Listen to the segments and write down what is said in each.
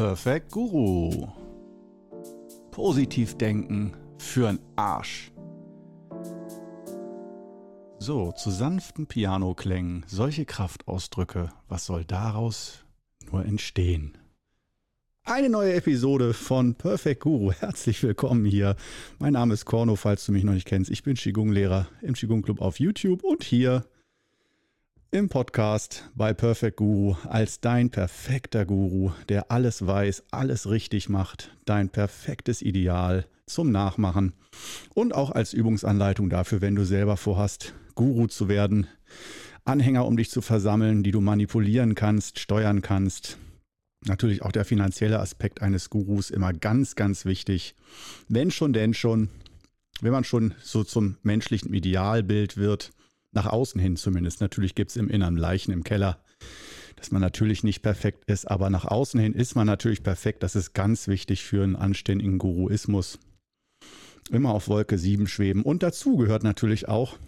Perfect Guru. Positiv denken für'n Arsch. So, zu sanften Pianoklängen, solche Kraftausdrücke, was soll daraus nur entstehen? Eine neue Episode von Perfect Guru. Herzlich willkommen hier. Mein Name ist Korno, falls du mich noch nicht kennst. Ich bin Qigong-Lehrer im Qigong Club auf YouTube und hier im Podcast bei Perfect Guru als dein perfekter Guru, der alles weiß, alles richtig macht, dein perfektes Ideal zum Nachmachen und auch als Übungsanleitung dafür, wenn du selber vorhast, Guru zu werden, Anhänger um dich zu versammeln, die du manipulieren kannst, steuern kannst. Natürlich auch der finanzielle Aspekt eines Gurus immer ganz, ganz wichtig. Wenn schon, denn schon, wenn man schon so zum menschlichen Idealbild wird, nach außen hin zumindest. Natürlich gibt es im Inneren Leichen im Keller, dass man natürlich nicht perfekt ist, aber nach außen hin ist man natürlich perfekt. Das ist ganz wichtig für einen anständigen Guruismus. Immer auf Wolke 7 schweben. Und dazu gehört natürlich auch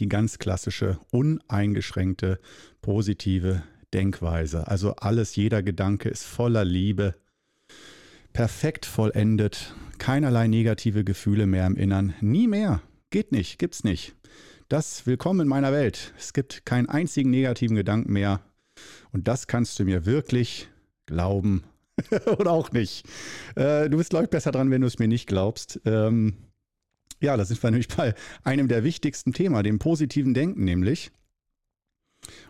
die ganz klassische, uneingeschränkte, positive Denkweise. Also alles, jeder Gedanke ist voller Liebe, perfekt vollendet, keinerlei negative Gefühle mehr im Innern. Nie mehr. Geht nicht, gibt's nicht. Das Willkommen in meiner Welt. Es gibt keinen einzigen negativen Gedanken mehr. Und das kannst du mir wirklich glauben oder auch nicht. Äh, du bist, glaube ich, besser dran, wenn du es mir nicht glaubst. Ähm, ja, da sind wir nämlich bei einem der wichtigsten Themen, dem positiven Denken nämlich.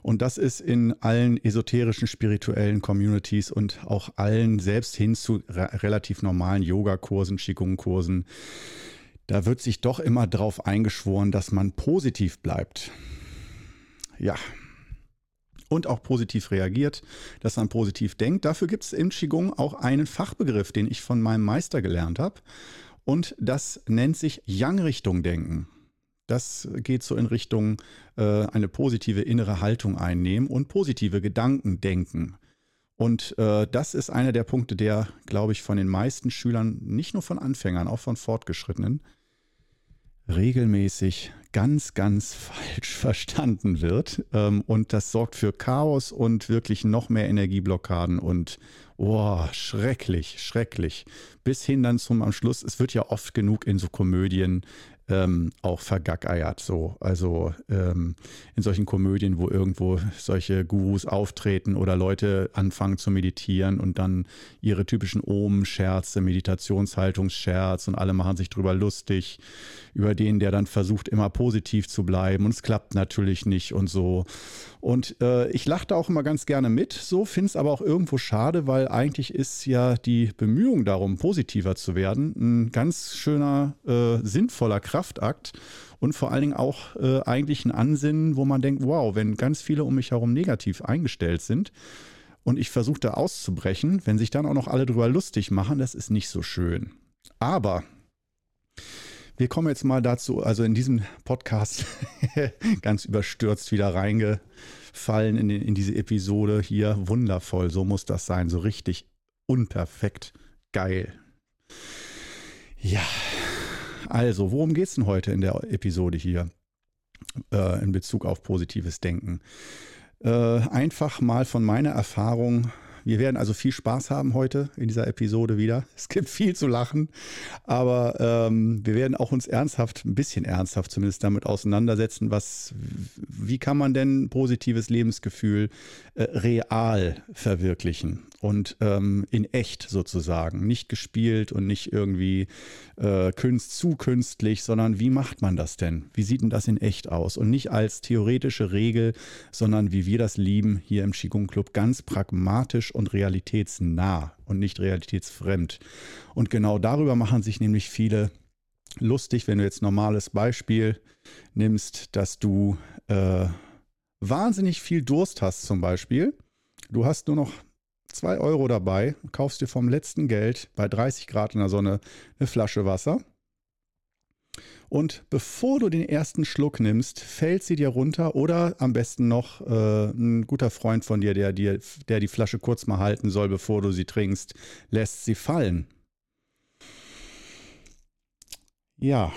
Und das ist in allen esoterischen, spirituellen Communities und auch allen selbst hin zu relativ normalen Yogakursen, Qigong-Kursen da wird sich doch immer darauf eingeschworen, dass man positiv bleibt. Ja. Und auch positiv reagiert, dass man positiv denkt. Dafür gibt es in Qigong auch einen Fachbegriff, den ich von meinem Meister gelernt habe. Und das nennt sich Yang-Richtung-Denken. Das geht so in Richtung äh, eine positive innere Haltung einnehmen und positive Gedanken denken. Und äh, das ist einer der Punkte, der, glaube ich, von den meisten Schülern, nicht nur von Anfängern, auch von Fortgeschrittenen, regelmäßig ganz, ganz falsch verstanden wird. Ähm, und das sorgt für Chaos und wirklich noch mehr Energieblockaden und oh, schrecklich, schrecklich. Bis hin dann zum am Schluss, es wird ja oft genug in so Komödien ähm, auch vergackeiert. So. Also ähm, in solchen Komödien, wo irgendwo solche Gurus auftreten oder Leute anfangen zu meditieren und dann ihre typischen Omen-Scherze, Meditationshaltungsscherz und alle machen sich drüber lustig, über den, der dann versucht, immer positiv zu bleiben und es klappt natürlich nicht und so. Und äh, ich lachte auch immer ganz gerne mit, so finde es aber auch irgendwo schade, weil eigentlich ist ja die Bemühung darum, positiver zu werden, ein ganz schöner, äh, sinnvoller Kraftakt und vor allen Dingen auch äh, eigentlich ein Ansinnen, wo man denkt, wow, wenn ganz viele um mich herum negativ eingestellt sind und ich versuche da auszubrechen, wenn sich dann auch noch alle drüber lustig machen, das ist nicht so schön. Aber wir kommen jetzt mal dazu, also in diesem Podcast ganz überstürzt wieder reingefallen in, in diese Episode hier. Wundervoll, so muss das sein, so richtig unperfekt geil. Ja, also, worum geht es denn heute in der Episode hier äh, in Bezug auf positives Denken? Äh, einfach mal von meiner Erfahrung wir werden also viel Spaß haben heute in dieser Episode wieder. Es gibt viel zu lachen, aber ähm, wir werden auch uns ernsthaft, ein bisschen ernsthaft zumindest damit auseinandersetzen, was, wie kann man denn positives Lebensgefühl äh, real verwirklichen und ähm, in echt sozusagen, nicht gespielt und nicht irgendwie äh, künst, zu künstlich, sondern wie macht man das denn? Wie sieht denn das in echt aus? Und nicht als theoretische Regel, sondern wie wir das lieben hier im Qigong Club, ganz pragmatisch und realitätsnah und nicht realitätsfremd. Und genau darüber machen sich nämlich viele lustig, wenn du jetzt normales Beispiel nimmst, dass du äh, wahnsinnig viel Durst hast zum Beispiel. Du hast nur noch 2 Euro dabei, kaufst dir vom letzten Geld bei 30 Grad in der Sonne eine Flasche Wasser und bevor du den ersten Schluck nimmst, fällt sie dir runter oder am besten noch äh, ein guter Freund von dir, der, dir, der die Flasche kurz mal halten soll, bevor du sie trinkst, lässt sie fallen. Ja,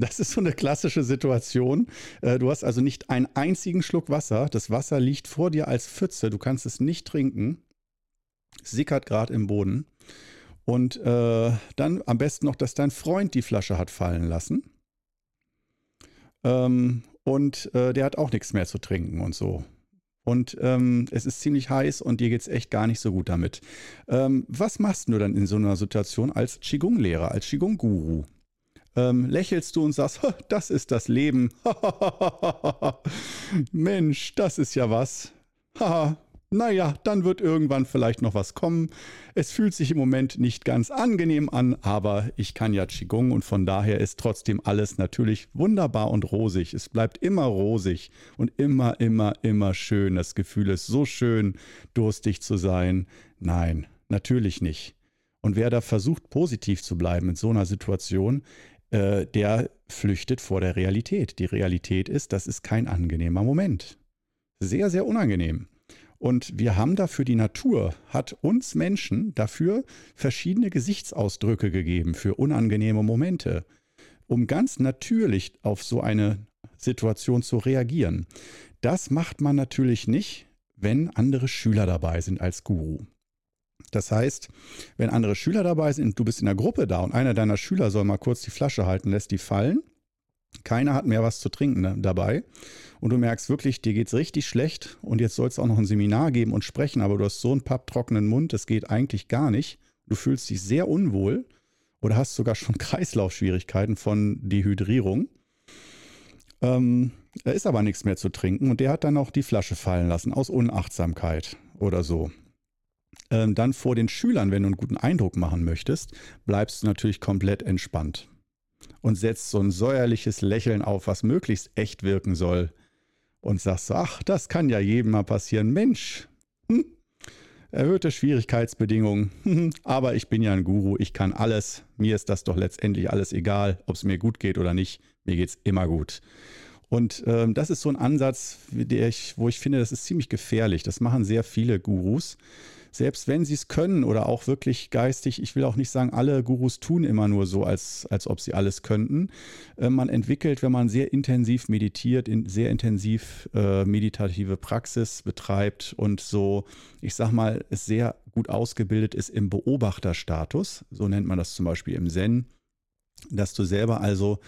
das ist so eine klassische Situation. Äh, du hast also nicht einen einzigen Schluck Wasser. Das Wasser liegt vor dir als Pfütze. Du kannst es nicht trinken. sickert gerade im Boden. Und äh, dann am besten noch, dass dein Freund die Flasche hat fallen lassen. Ähm, und äh, der hat auch nichts mehr zu trinken und so. Und ähm, es ist ziemlich heiß und dir geht es echt gar nicht so gut damit. Ähm, was machst du dann in so einer Situation als Qigong-Lehrer, als Qigong-Guru? Ähm, lächelst du und sagst, das ist das Leben. Mensch, das ist ja was. Naja, dann wird irgendwann vielleicht noch was kommen. Es fühlt sich im Moment nicht ganz angenehm an, aber ich kann ja Qigong und von daher ist trotzdem alles natürlich wunderbar und rosig. Es bleibt immer rosig und immer, immer, immer schön. Das Gefühl ist so schön, durstig zu sein. Nein, natürlich nicht. Und wer da versucht, positiv zu bleiben in so einer Situation, äh, der flüchtet vor der Realität. Die Realität ist, das ist kein angenehmer Moment. Sehr, sehr unangenehm. Und wir haben dafür, die Natur hat uns Menschen dafür verschiedene Gesichtsausdrücke gegeben für unangenehme Momente, um ganz natürlich auf so eine Situation zu reagieren. Das macht man natürlich nicht, wenn andere Schüler dabei sind als Guru. Das heißt, wenn andere Schüler dabei sind du bist in der Gruppe da und einer deiner Schüler soll mal kurz die Flasche halten, lässt die fallen, keiner hat mehr was zu trinken ne, dabei und du merkst wirklich, dir geht es richtig schlecht und jetzt soll es auch noch ein Seminar geben und sprechen, aber du hast so einen papptrockenen Mund, das geht eigentlich gar nicht. Du fühlst dich sehr unwohl oder hast sogar schon Kreislaufschwierigkeiten von Dehydrierung. Ähm, da ist aber nichts mehr zu trinken und der hat dann auch die Flasche fallen lassen aus Unachtsamkeit oder so. Ähm, dann vor den Schülern, wenn du einen guten Eindruck machen möchtest, bleibst du natürlich komplett entspannt und setzt so ein säuerliches Lächeln auf, was möglichst echt wirken soll und sagst so, ach, das kann ja jedem mal passieren. Mensch, hm? erhöhte Schwierigkeitsbedingungen, aber ich bin ja ein Guru, ich kann alles. Mir ist das doch letztendlich alles egal, ob es mir gut geht oder nicht. Mir geht es immer gut. Und ähm, das ist so ein Ansatz, ich, wo ich finde, das ist ziemlich gefährlich. Das machen sehr viele Gurus selbst wenn sie es können oder auch wirklich geistig, ich will auch nicht sagen, alle Gurus tun immer nur so, als, als ob sie alles könnten. Äh, man entwickelt, wenn man sehr intensiv meditiert, in sehr intensiv äh, meditative Praxis betreibt und so, ich sag mal, es sehr gut ausgebildet ist im Beobachterstatus, so nennt man das zum Beispiel im Zen dass du selber also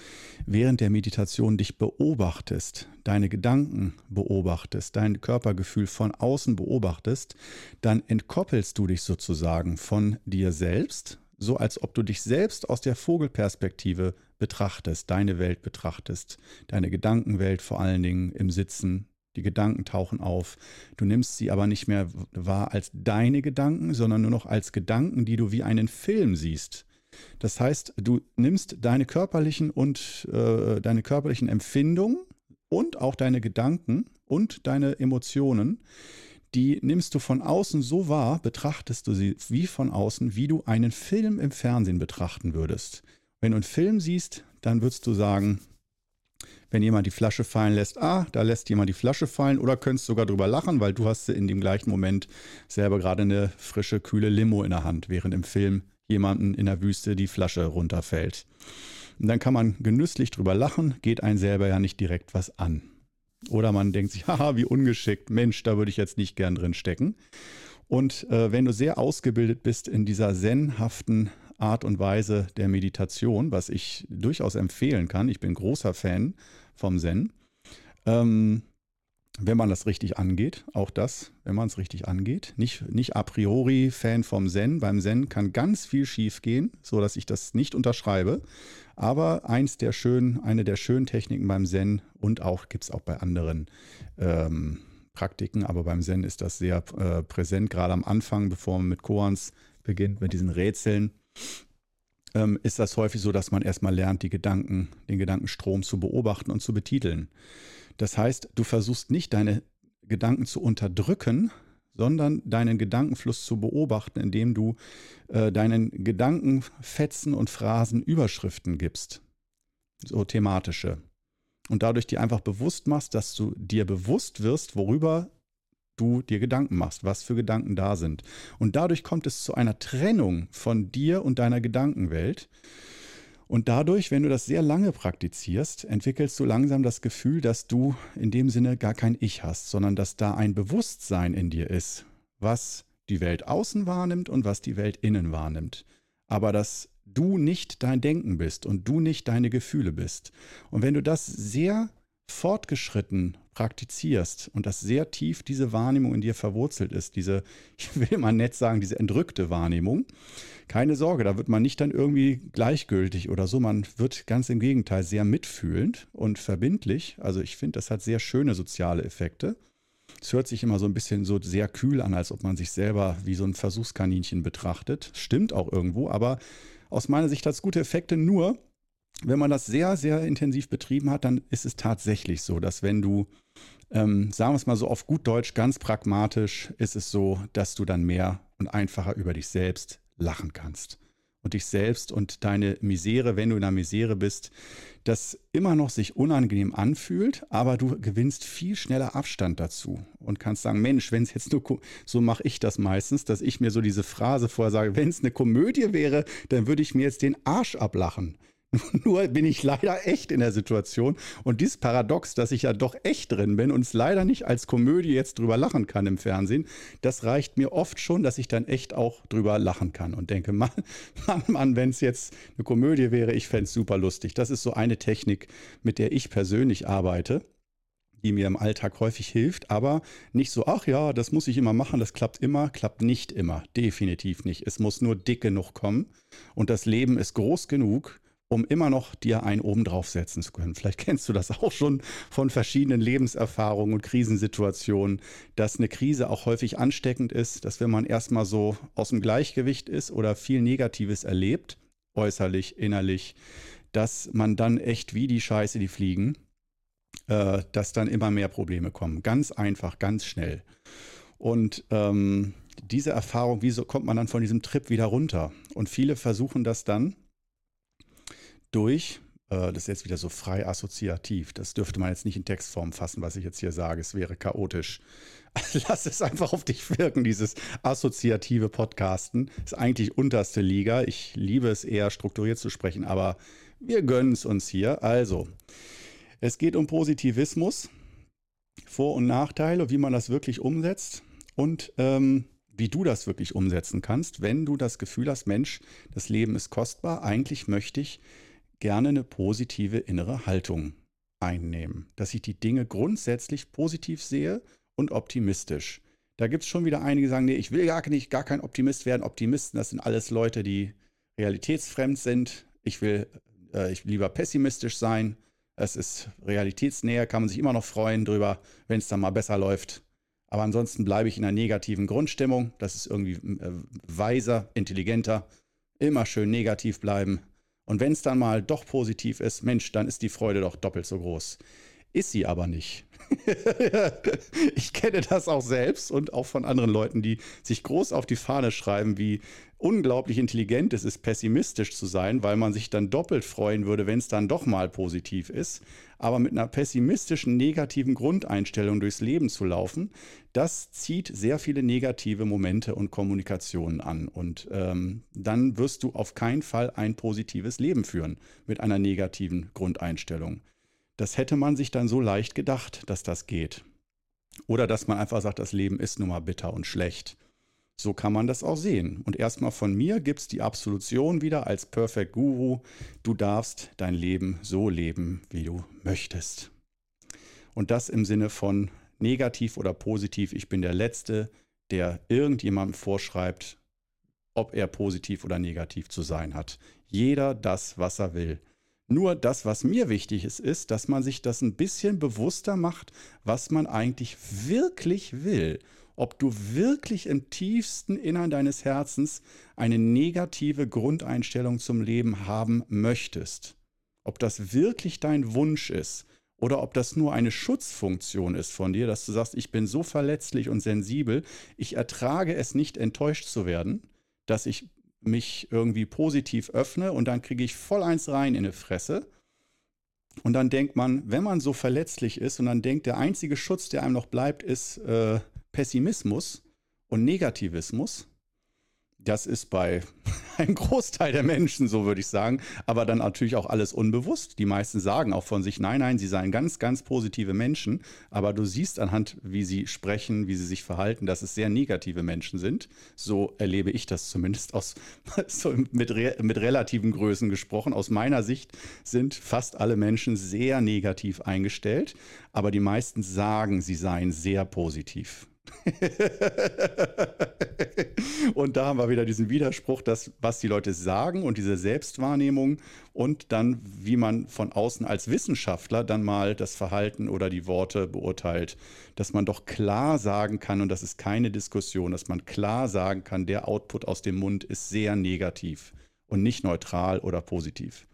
während der Meditation dich beobachtest, deine Gedanken beobachtest, dein Körpergefühl von außen beobachtest, dann entkoppelst du dich sozusagen von dir selbst, so als ob du dich selbst aus der Vogelperspektive betrachtest, deine Welt betrachtest, deine Gedankenwelt vor allen Dingen im Sitzen. Die Gedanken tauchen auf. Du nimmst sie aber nicht mehr wahr als deine Gedanken, sondern nur noch als Gedanken, die du wie einen Film siehst das heißt, du nimmst deine körperlichen und äh, deine körperlichen Empfindungen und auch deine Gedanken und deine Emotionen, die nimmst du von außen so wahr, betrachtest du sie wie von außen, wie du einen Film im Fernsehen betrachten würdest. Wenn du einen Film siehst, dann würdest du sagen, wenn jemand die Flasche fallen lässt, ah, da lässt jemand die Flasche fallen oder könntest sogar drüber lachen, weil du hast in dem gleichen Moment selber gerade eine frische, kühle Limo in der Hand, während im Film jemanden in der Wüste die Flasche runterfällt. Und dann kann man genüsslich drüber lachen, geht einen selber ja nicht direkt was an. Oder man denkt sich, haha, wie ungeschickt, Mensch, da würde ich jetzt nicht gern drin stecken. Und äh, wenn du sehr ausgebildet bist in dieser zenhaften Art und Weise der Meditation, was ich durchaus empfehlen kann, ich bin großer Fan vom Zen, ähm, wenn man das richtig angeht, auch das, wenn man es richtig angeht. Nicht, nicht a priori Fan vom Zen. Beim Zen kann ganz viel schief gehen, sodass ich das nicht unterschreibe. Aber eins der schönen, eine der schönen Techniken beim Zen und auch gibt es auch bei anderen ähm, Praktiken, aber beim Zen ist das sehr äh, präsent, gerade am Anfang, bevor man mit Koans beginnt, mit diesen Rätseln ähm, ist das häufig so, dass man erstmal lernt, die Gedanken, den Gedankenstrom zu beobachten und zu betiteln. Das heißt, du versuchst nicht deine Gedanken zu unterdrücken, sondern deinen Gedankenfluss zu beobachten, indem du äh, deinen Gedankenfetzen und Phrasen Überschriften gibst, so thematische. Und dadurch dir einfach bewusst machst, dass du dir bewusst wirst, worüber du dir Gedanken machst, was für Gedanken da sind. Und dadurch kommt es zu einer Trennung von dir und deiner Gedankenwelt. Und dadurch, wenn du das sehr lange praktizierst, entwickelst du langsam das Gefühl, dass du in dem Sinne gar kein Ich hast, sondern dass da ein Bewusstsein in dir ist, was die Welt außen wahrnimmt und was die Welt innen wahrnimmt. Aber dass du nicht dein Denken bist und du nicht deine Gefühle bist. Und wenn du das sehr fortgeschritten praktizierst und das sehr tief diese Wahrnehmung in dir verwurzelt ist, diese, ich will mal nett sagen, diese entrückte Wahrnehmung, keine Sorge, da wird man nicht dann irgendwie gleichgültig oder so, man wird ganz im Gegenteil sehr mitfühlend und verbindlich. Also ich finde, das hat sehr schöne soziale Effekte. Es hört sich immer so ein bisschen so sehr kühl an, als ob man sich selber wie so ein Versuchskaninchen betrachtet. Stimmt auch irgendwo, aber aus meiner Sicht hat es gute Effekte. Nur, wenn man das sehr, sehr intensiv betrieben hat, dann ist es tatsächlich so, dass wenn du, ähm, sagen wir es mal so auf gut Deutsch, ganz pragmatisch, ist es so, dass du dann mehr und einfacher über dich selbst lachen kannst. Und dich selbst und deine Misere, wenn du in der Misere bist, das immer noch sich unangenehm anfühlt, aber du gewinnst viel schneller Abstand dazu und kannst sagen, Mensch, wenn es jetzt nur, so mache ich das meistens, dass ich mir so diese Phrase vorher sage, wenn es eine Komödie wäre, dann würde ich mir jetzt den Arsch ablachen. Nur bin ich leider echt in der Situation. Und dieses Paradox, dass ich ja doch echt drin bin und es leider nicht als Komödie jetzt drüber lachen kann im Fernsehen, das reicht mir oft schon, dass ich dann echt auch drüber lachen kann und denke, Mann, Mann, Mann wenn es jetzt eine Komödie wäre, ich fände es super lustig. Das ist so eine Technik, mit der ich persönlich arbeite die mir im Alltag häufig hilft, aber nicht so, ach ja, das muss ich immer machen, das klappt immer, klappt nicht immer, definitiv nicht. Es muss nur dick genug kommen und das Leben ist groß genug, um immer noch dir einen oben draufsetzen zu können. Vielleicht kennst du das auch schon von verschiedenen Lebenserfahrungen und Krisensituationen, dass eine Krise auch häufig ansteckend ist, dass wenn man erstmal so aus dem Gleichgewicht ist oder viel Negatives erlebt, äußerlich, innerlich, dass man dann echt wie die Scheiße, die fliegen, äh, dass dann immer mehr Probleme kommen. Ganz einfach, ganz schnell. Und ähm, diese Erfahrung, wieso kommt man dann von diesem Trip wieder runter? Und viele versuchen das dann durch. Äh, das ist jetzt wieder so frei assoziativ. Das dürfte man jetzt nicht in Textform fassen, was ich jetzt hier sage. Es wäre chaotisch. Lass es einfach auf dich wirken, dieses assoziative Podcasten. Ist eigentlich unterste Liga. Ich liebe es eher strukturiert zu sprechen, aber wir gönnen es uns hier. Also, es geht um Positivismus, Vor- und Nachteile, wie man das wirklich umsetzt und ähm, wie du das wirklich umsetzen kannst, wenn du das Gefühl hast, Mensch, das Leben ist kostbar, eigentlich möchte ich gerne eine positive innere Haltung einnehmen, dass ich die Dinge grundsätzlich positiv sehe und optimistisch. Da gibt es schon wieder einige, die sagen, nee, ich will gar nicht, gar kein Optimist werden. Optimisten, das sind alles Leute, die realitätsfremd sind. Ich will äh, ich lieber pessimistisch sein. Es ist realitätsnäher, kann man sich immer noch freuen drüber, wenn es dann mal besser läuft. Aber ansonsten bleibe ich in einer negativen Grundstimmung. Das ist irgendwie äh, weiser, intelligenter. Immer schön negativ bleiben. Und wenn es dann mal doch positiv ist, Mensch, dann ist die Freude doch doppelt so groß. Ist sie aber nicht. ich kenne das auch selbst und auch von anderen Leuten, die sich groß auf die Fahne schreiben, wie unglaublich intelligent es ist, pessimistisch zu sein, weil man sich dann doppelt freuen würde, wenn es dann doch mal positiv ist. Aber mit einer pessimistischen, negativen Grundeinstellung durchs Leben zu laufen, das zieht sehr viele negative Momente und Kommunikationen an. Und ähm, dann wirst du auf keinen Fall ein positives Leben führen mit einer negativen Grundeinstellung. Das hätte man sich dann so leicht gedacht, dass das geht. Oder dass man einfach sagt, das Leben ist nun mal bitter und schlecht. So kann man das auch sehen. Und erstmal von mir gibt es die Absolution wieder als Perfect Guru. Du darfst dein Leben so leben, wie du möchtest. Und das im Sinne von negativ oder positiv. Ich bin der Letzte, der irgendjemandem vorschreibt, ob er positiv oder negativ zu sein hat. Jeder das, was er will. Nur das, was mir wichtig ist, ist, dass man sich das ein bisschen bewusster macht, was man eigentlich wirklich will. Ob du wirklich im tiefsten Innern deines Herzens eine negative Grundeinstellung zum Leben haben möchtest. Ob das wirklich dein Wunsch ist oder ob das nur eine Schutzfunktion ist von dir, dass du sagst, ich bin so verletzlich und sensibel, ich ertrage es nicht enttäuscht zu werden, dass ich mich irgendwie positiv öffne und dann kriege ich voll eins rein in die Fresse. Und dann denkt man, wenn man so verletzlich ist und dann denkt, der einzige Schutz, der einem noch bleibt, ist äh, Pessimismus und Negativismus. Das ist bei ein Großteil der Menschen, so würde ich sagen, aber dann natürlich auch alles unbewusst. Die meisten sagen auch von sich, nein, nein, sie seien ganz, ganz positive Menschen, aber du siehst anhand, wie sie sprechen, wie sie sich verhalten, dass es sehr negative Menschen sind. So erlebe ich das zumindest aus, so mit, mit relativen Größen gesprochen. Aus meiner Sicht sind fast alle Menschen sehr negativ eingestellt, aber die meisten sagen, sie seien sehr positiv. und da haben wir wieder diesen Widerspruch, dass was die Leute sagen und diese Selbstwahrnehmung und dann, wie man von außen als Wissenschaftler dann mal das Verhalten oder die Worte beurteilt, dass man doch klar sagen kann, und das ist keine Diskussion, dass man klar sagen kann, der Output aus dem Mund ist sehr negativ und nicht neutral oder positiv.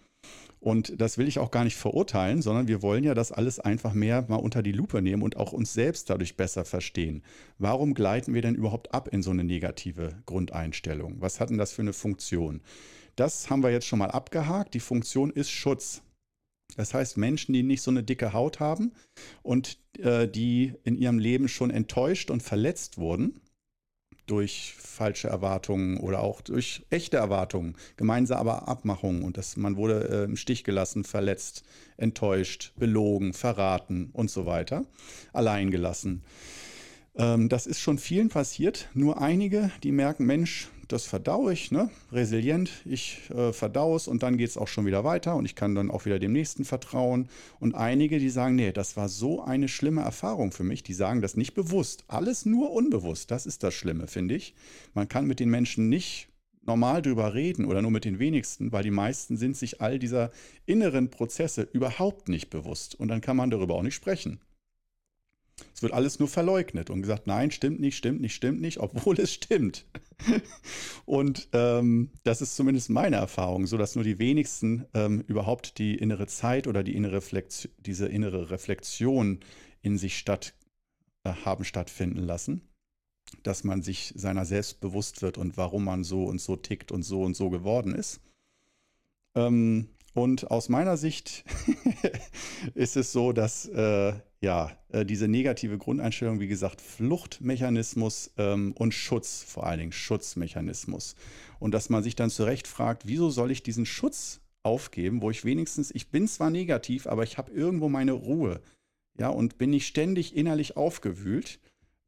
Und das will ich auch gar nicht verurteilen, sondern wir wollen ja das alles einfach mehr mal unter die Lupe nehmen und auch uns selbst dadurch besser verstehen. Warum gleiten wir denn überhaupt ab in so eine negative Grundeinstellung? Was hat denn das für eine Funktion? Das haben wir jetzt schon mal abgehakt. Die Funktion ist Schutz. Das heißt, Menschen, die nicht so eine dicke Haut haben und äh, die in ihrem Leben schon enttäuscht und verletzt wurden, durch falsche Erwartungen oder auch durch echte Erwartungen, gemeinsame Abmachungen und dass man wurde äh, im Stich gelassen, verletzt, enttäuscht, belogen, verraten und so weiter, allein gelassen. Ähm, das ist schon vielen passiert. Nur einige, die merken, Mensch, das verdaue ich, ne? resilient, ich äh, verdaue es und dann geht es auch schon wieder weiter und ich kann dann auch wieder dem Nächsten vertrauen. Und einige, die sagen, nee, das war so eine schlimme Erfahrung für mich, die sagen das nicht bewusst, alles nur unbewusst, das ist das Schlimme, finde ich. Man kann mit den Menschen nicht normal drüber reden oder nur mit den wenigsten, weil die meisten sind sich all dieser inneren Prozesse überhaupt nicht bewusst und dann kann man darüber auch nicht sprechen. Es wird alles nur verleugnet und gesagt, nein, stimmt nicht, stimmt nicht, stimmt nicht, obwohl es stimmt. und ähm, das ist zumindest meine Erfahrung, so dass nur die wenigsten ähm, überhaupt die innere Zeit oder die innere Reflexion, diese innere Reflexion in sich statt äh, haben stattfinden lassen, dass man sich seiner selbst bewusst wird und warum man so und so tickt und so und so geworden ist. Ähm, und aus meiner Sicht ist es so, dass äh, ja, äh, diese negative Grundeinstellung, wie gesagt, Fluchtmechanismus ähm, und Schutz, vor allen Dingen Schutzmechanismus. Und dass man sich dann zurecht fragt, wieso soll ich diesen Schutz aufgeben, wo ich wenigstens, ich bin zwar negativ, aber ich habe irgendwo meine Ruhe. Ja, und bin nicht ständig innerlich aufgewühlt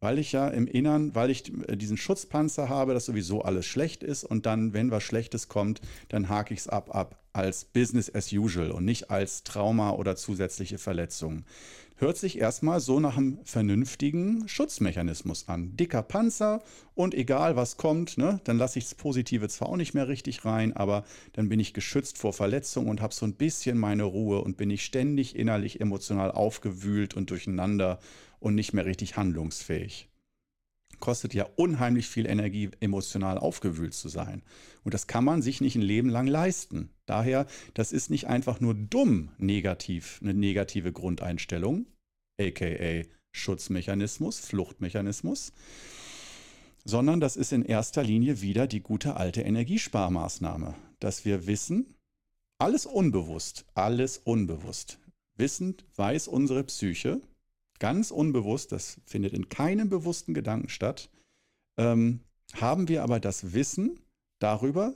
weil ich ja im Innern, weil ich äh, diesen Schutzpanzer habe, dass sowieso alles schlecht ist und dann, wenn was Schlechtes kommt, dann hake ich es ab, ab als Business as usual und nicht als Trauma oder zusätzliche Verletzung. Hört sich erstmal so nach einem vernünftigen Schutzmechanismus an. Dicker Panzer und egal was kommt, ne, dann lasse ich das Positive zwar auch nicht mehr richtig rein, aber dann bin ich geschützt vor Verletzung und habe so ein bisschen meine Ruhe und bin nicht ständig innerlich emotional aufgewühlt und durcheinander und nicht mehr richtig handlungsfähig. Kostet ja unheimlich viel Energie, emotional aufgewühlt zu sein. Und das kann man sich nicht ein Leben lang leisten. Daher, das ist nicht einfach nur dumm negativ, eine negative Grundeinstellung, aka Schutzmechanismus, Fluchtmechanismus, sondern das ist in erster Linie wieder die gute alte Energiesparmaßnahme, dass wir wissen, alles unbewusst, alles unbewusst. Wissend weiß unsere Psyche, ganz unbewusst, das findet in keinem bewussten Gedanken statt, ähm, haben wir aber das Wissen darüber,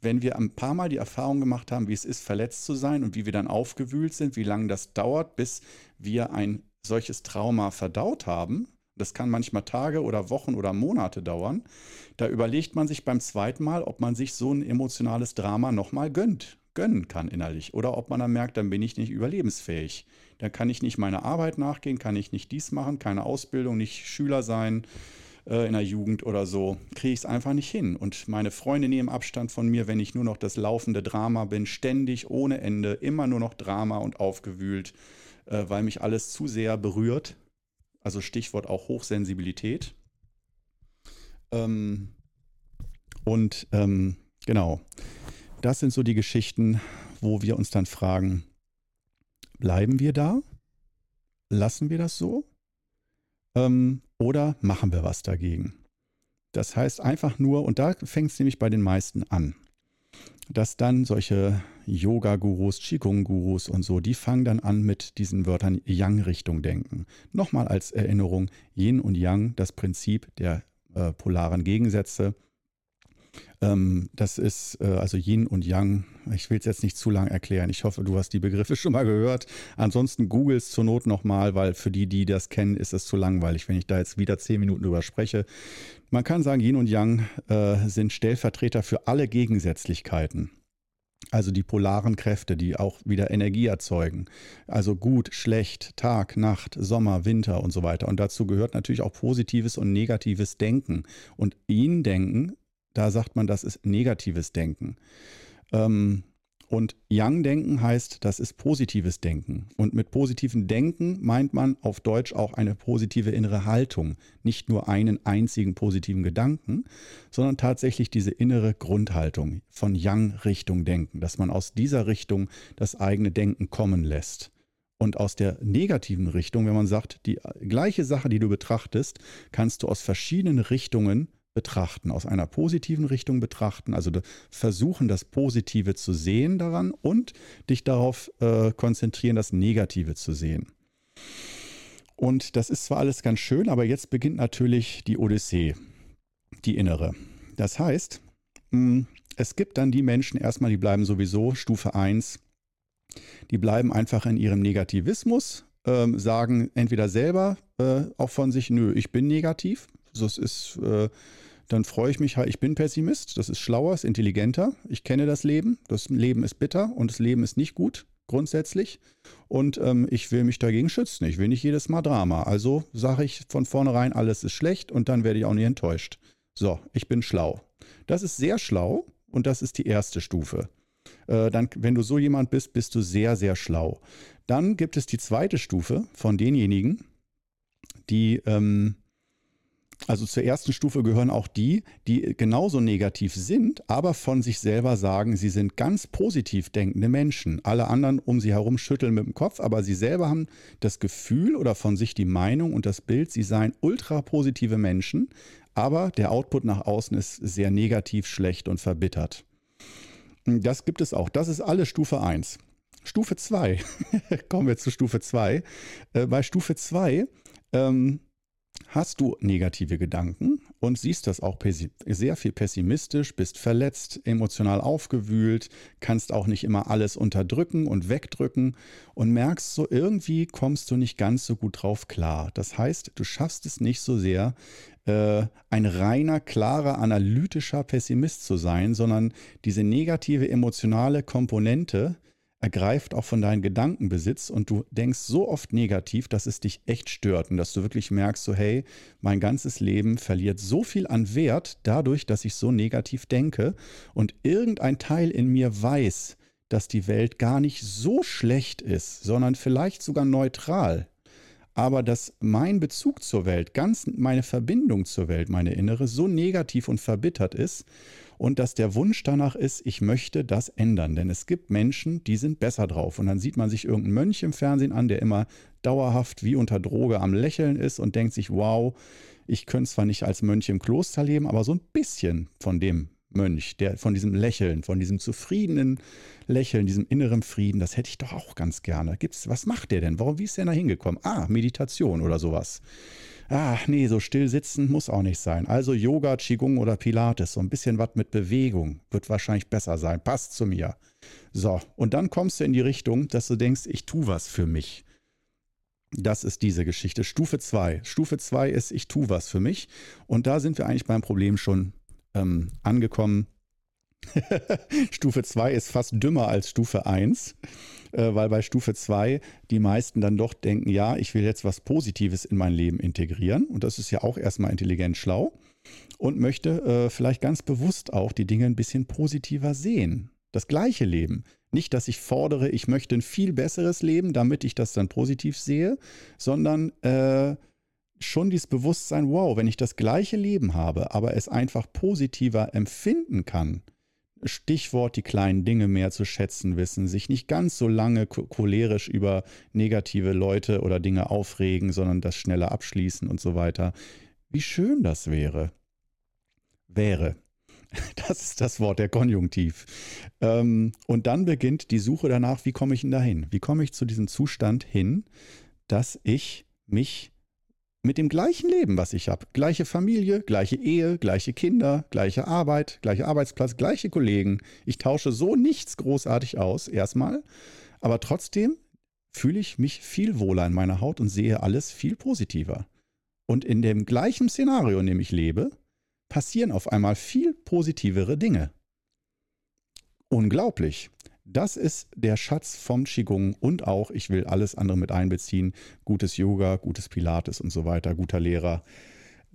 wenn wir ein paar Mal die Erfahrung gemacht haben, wie es ist, verletzt zu sein und wie wir dann aufgewühlt sind, wie lange das dauert, bis wir ein solches Trauma verdaut haben, das kann manchmal Tage oder Wochen oder Monate dauern, da überlegt man sich beim zweiten Mal, ob man sich so ein emotionales Drama nochmal gönnt gönnen kann innerlich. Oder ob man dann merkt, dann bin ich nicht überlebensfähig. Dann kann ich nicht meiner Arbeit nachgehen, kann ich nicht dies machen, keine Ausbildung, nicht Schüler sein äh, in der Jugend oder so. Kriege ich es einfach nicht hin. Und meine Freunde nehmen Abstand von mir, wenn ich nur noch das laufende Drama bin, ständig, ohne Ende, immer nur noch Drama und aufgewühlt, äh, weil mich alles zu sehr berührt. Also Stichwort auch Hochsensibilität. Ähm, und ähm, genau das sind so die Geschichten, wo wir uns dann fragen, bleiben wir da? Lassen wir das so? Ähm, oder machen wir was dagegen? Das heißt einfach nur, und da fängt es nämlich bei den meisten an, dass dann solche Yoga-Gurus, Qigong-Gurus und so, die fangen dann an mit diesen Wörtern Yang-Richtung denken. Nochmal als Erinnerung, Yin und Yang, das Prinzip der äh, polaren Gegensätze, das ist äh, also Yin und Yang. Ich will es jetzt nicht zu lang erklären. Ich hoffe, du hast die Begriffe schon mal gehört. Ansonsten google es zur Not nochmal, weil für die, die das kennen, ist es zu langweilig, wenn ich da jetzt wieder zehn Minuten drüber spreche. Man kann sagen, Yin und Yang äh, sind Stellvertreter für alle Gegensätzlichkeiten. Also die polaren Kräfte, die auch wieder Energie erzeugen. Also gut, schlecht, Tag, Nacht, Sommer, Winter und so weiter. Und dazu gehört natürlich auch positives und negatives Denken. Und Yin-Denken da sagt man, das ist negatives Denken. Ähm, und Yang-Denken heißt, das ist positives Denken. Und mit positivem Denken meint man auf Deutsch auch eine positive innere Haltung. Nicht nur einen einzigen positiven Gedanken, sondern tatsächlich diese innere Grundhaltung von Yang-Richtung Denken, dass man aus dieser Richtung das eigene Denken kommen lässt. Und aus der negativen Richtung, wenn man sagt, die gleiche Sache, die du betrachtest, kannst du aus verschiedenen Richtungen betrachten, aus einer positiven Richtung betrachten, also versuchen, das Positive zu sehen daran und dich darauf äh, konzentrieren, das Negative zu sehen. Und das ist zwar alles ganz schön, aber jetzt beginnt natürlich die Odyssee, die innere. Das heißt, hm, es gibt dann die Menschen erstmal, die bleiben sowieso Stufe 1, die bleiben einfach in ihrem Negativismus, äh, sagen entweder selber äh, auch von sich, nö, ich bin negativ, das ist, äh, dann freue ich mich halt, ich bin Pessimist, das ist schlauer, ist intelligenter, ich kenne das Leben, das Leben ist bitter und das Leben ist nicht gut, grundsätzlich. Und ähm, ich will mich dagegen schützen, ich will nicht jedes Mal Drama. Also sage ich von vornherein, alles ist schlecht und dann werde ich auch nicht enttäuscht. So, ich bin schlau. Das ist sehr schlau und das ist die erste Stufe. Äh, dann, wenn du so jemand bist, bist du sehr, sehr schlau. Dann gibt es die zweite Stufe von denjenigen, die ähm, also zur ersten Stufe gehören auch die, die genauso negativ sind, aber von sich selber sagen, sie sind ganz positiv denkende Menschen. Alle anderen um sie herum schütteln mit dem Kopf, aber sie selber haben das Gefühl oder von sich die Meinung und das Bild, sie seien ultra positive Menschen, aber der Output nach außen ist sehr negativ, schlecht und verbittert. Das gibt es auch. Das ist alles Stufe 1. Stufe 2, kommen wir zu Stufe 2. Äh, bei Stufe 2 ähm, hast du negative Gedanken und siehst das auch sehr viel pessimistisch, bist verletzt, emotional aufgewühlt, kannst auch nicht immer alles unterdrücken und wegdrücken und merkst so, irgendwie kommst du nicht ganz so gut drauf klar. Das heißt, du schaffst es nicht so sehr, äh, ein reiner, klarer, analytischer Pessimist zu sein, sondern diese negative emotionale Komponente, ergreift auch von deinen Gedankenbesitz und du denkst so oft negativ, dass es dich echt stört und dass du wirklich merkst, so hey, mein ganzes Leben verliert so viel an Wert dadurch, dass ich so negativ denke und irgendein Teil in mir weiß, dass die Welt gar nicht so schlecht ist, sondern vielleicht sogar neutral. Aber dass mein Bezug zur Welt, ganz meine Verbindung zur Welt, meine innere, so negativ und verbittert ist, und dass der Wunsch danach ist, ich möchte das ändern. Denn es gibt Menschen, die sind besser drauf. Und dann sieht man sich irgendeinen Mönch im Fernsehen an, der immer dauerhaft wie unter Droge am Lächeln ist und denkt sich, wow, ich könnte zwar nicht als Mönch im Kloster leben, aber so ein bisschen von dem Mönch, der von diesem Lächeln, von diesem zufriedenen Lächeln, diesem inneren Frieden, das hätte ich doch auch ganz gerne. Gibt's, was macht der denn? Warum, wie ist der da hingekommen? Ah, Meditation oder sowas ach nee, so still sitzen muss auch nicht sein. Also Yoga, Qigong oder Pilates, so ein bisschen was mit Bewegung wird wahrscheinlich besser sein. Passt zu mir. So, und dann kommst du in die Richtung, dass du denkst, ich tue was für mich. Das ist diese Geschichte. Stufe 2. Stufe 2 ist, ich tue was für mich. Und da sind wir eigentlich beim Problem schon ähm, angekommen. Stufe 2 ist fast dümmer als Stufe 1 äh, weil bei Stufe 2 die meisten dann doch denken, ja, ich will jetzt was Positives in mein Leben integrieren und das ist ja auch erstmal intelligent schlau und möchte äh, vielleicht ganz bewusst auch die Dinge ein bisschen positiver sehen. Das gleiche Leben. Nicht, dass ich fordere, ich möchte ein viel besseres Leben, damit ich das dann positiv sehe, sondern äh, schon dieses Bewusstsein, wow, wenn ich das gleiche Leben habe, aber es einfach positiver empfinden kann, Stichwort die kleinen Dinge mehr zu schätzen wissen, sich nicht ganz so lange cholerisch über negative Leute oder Dinge aufregen, sondern das schneller abschließen und so weiter. Wie schön das wäre. Wäre. Das ist das Wort, der Konjunktiv. Ähm, und dann beginnt die Suche danach, wie komme ich denn dahin? Wie komme ich zu diesem Zustand hin, dass ich mich mit dem gleichen Leben, was ich habe. Gleiche Familie, gleiche Ehe, gleiche Kinder, gleiche Arbeit, gleicher Arbeitsplatz, gleiche Kollegen. Ich tausche so nichts großartig aus, erstmal. Aber trotzdem fühle ich mich viel wohler in meiner Haut und sehe alles viel positiver. Und in dem gleichen Szenario, in dem ich lebe, passieren auf einmal viel positivere Dinge. Unglaublich. Das ist der Schatz vom Qigong und auch, ich will alles andere mit einbeziehen, gutes Yoga, gutes Pilates und so weiter, guter Lehrer,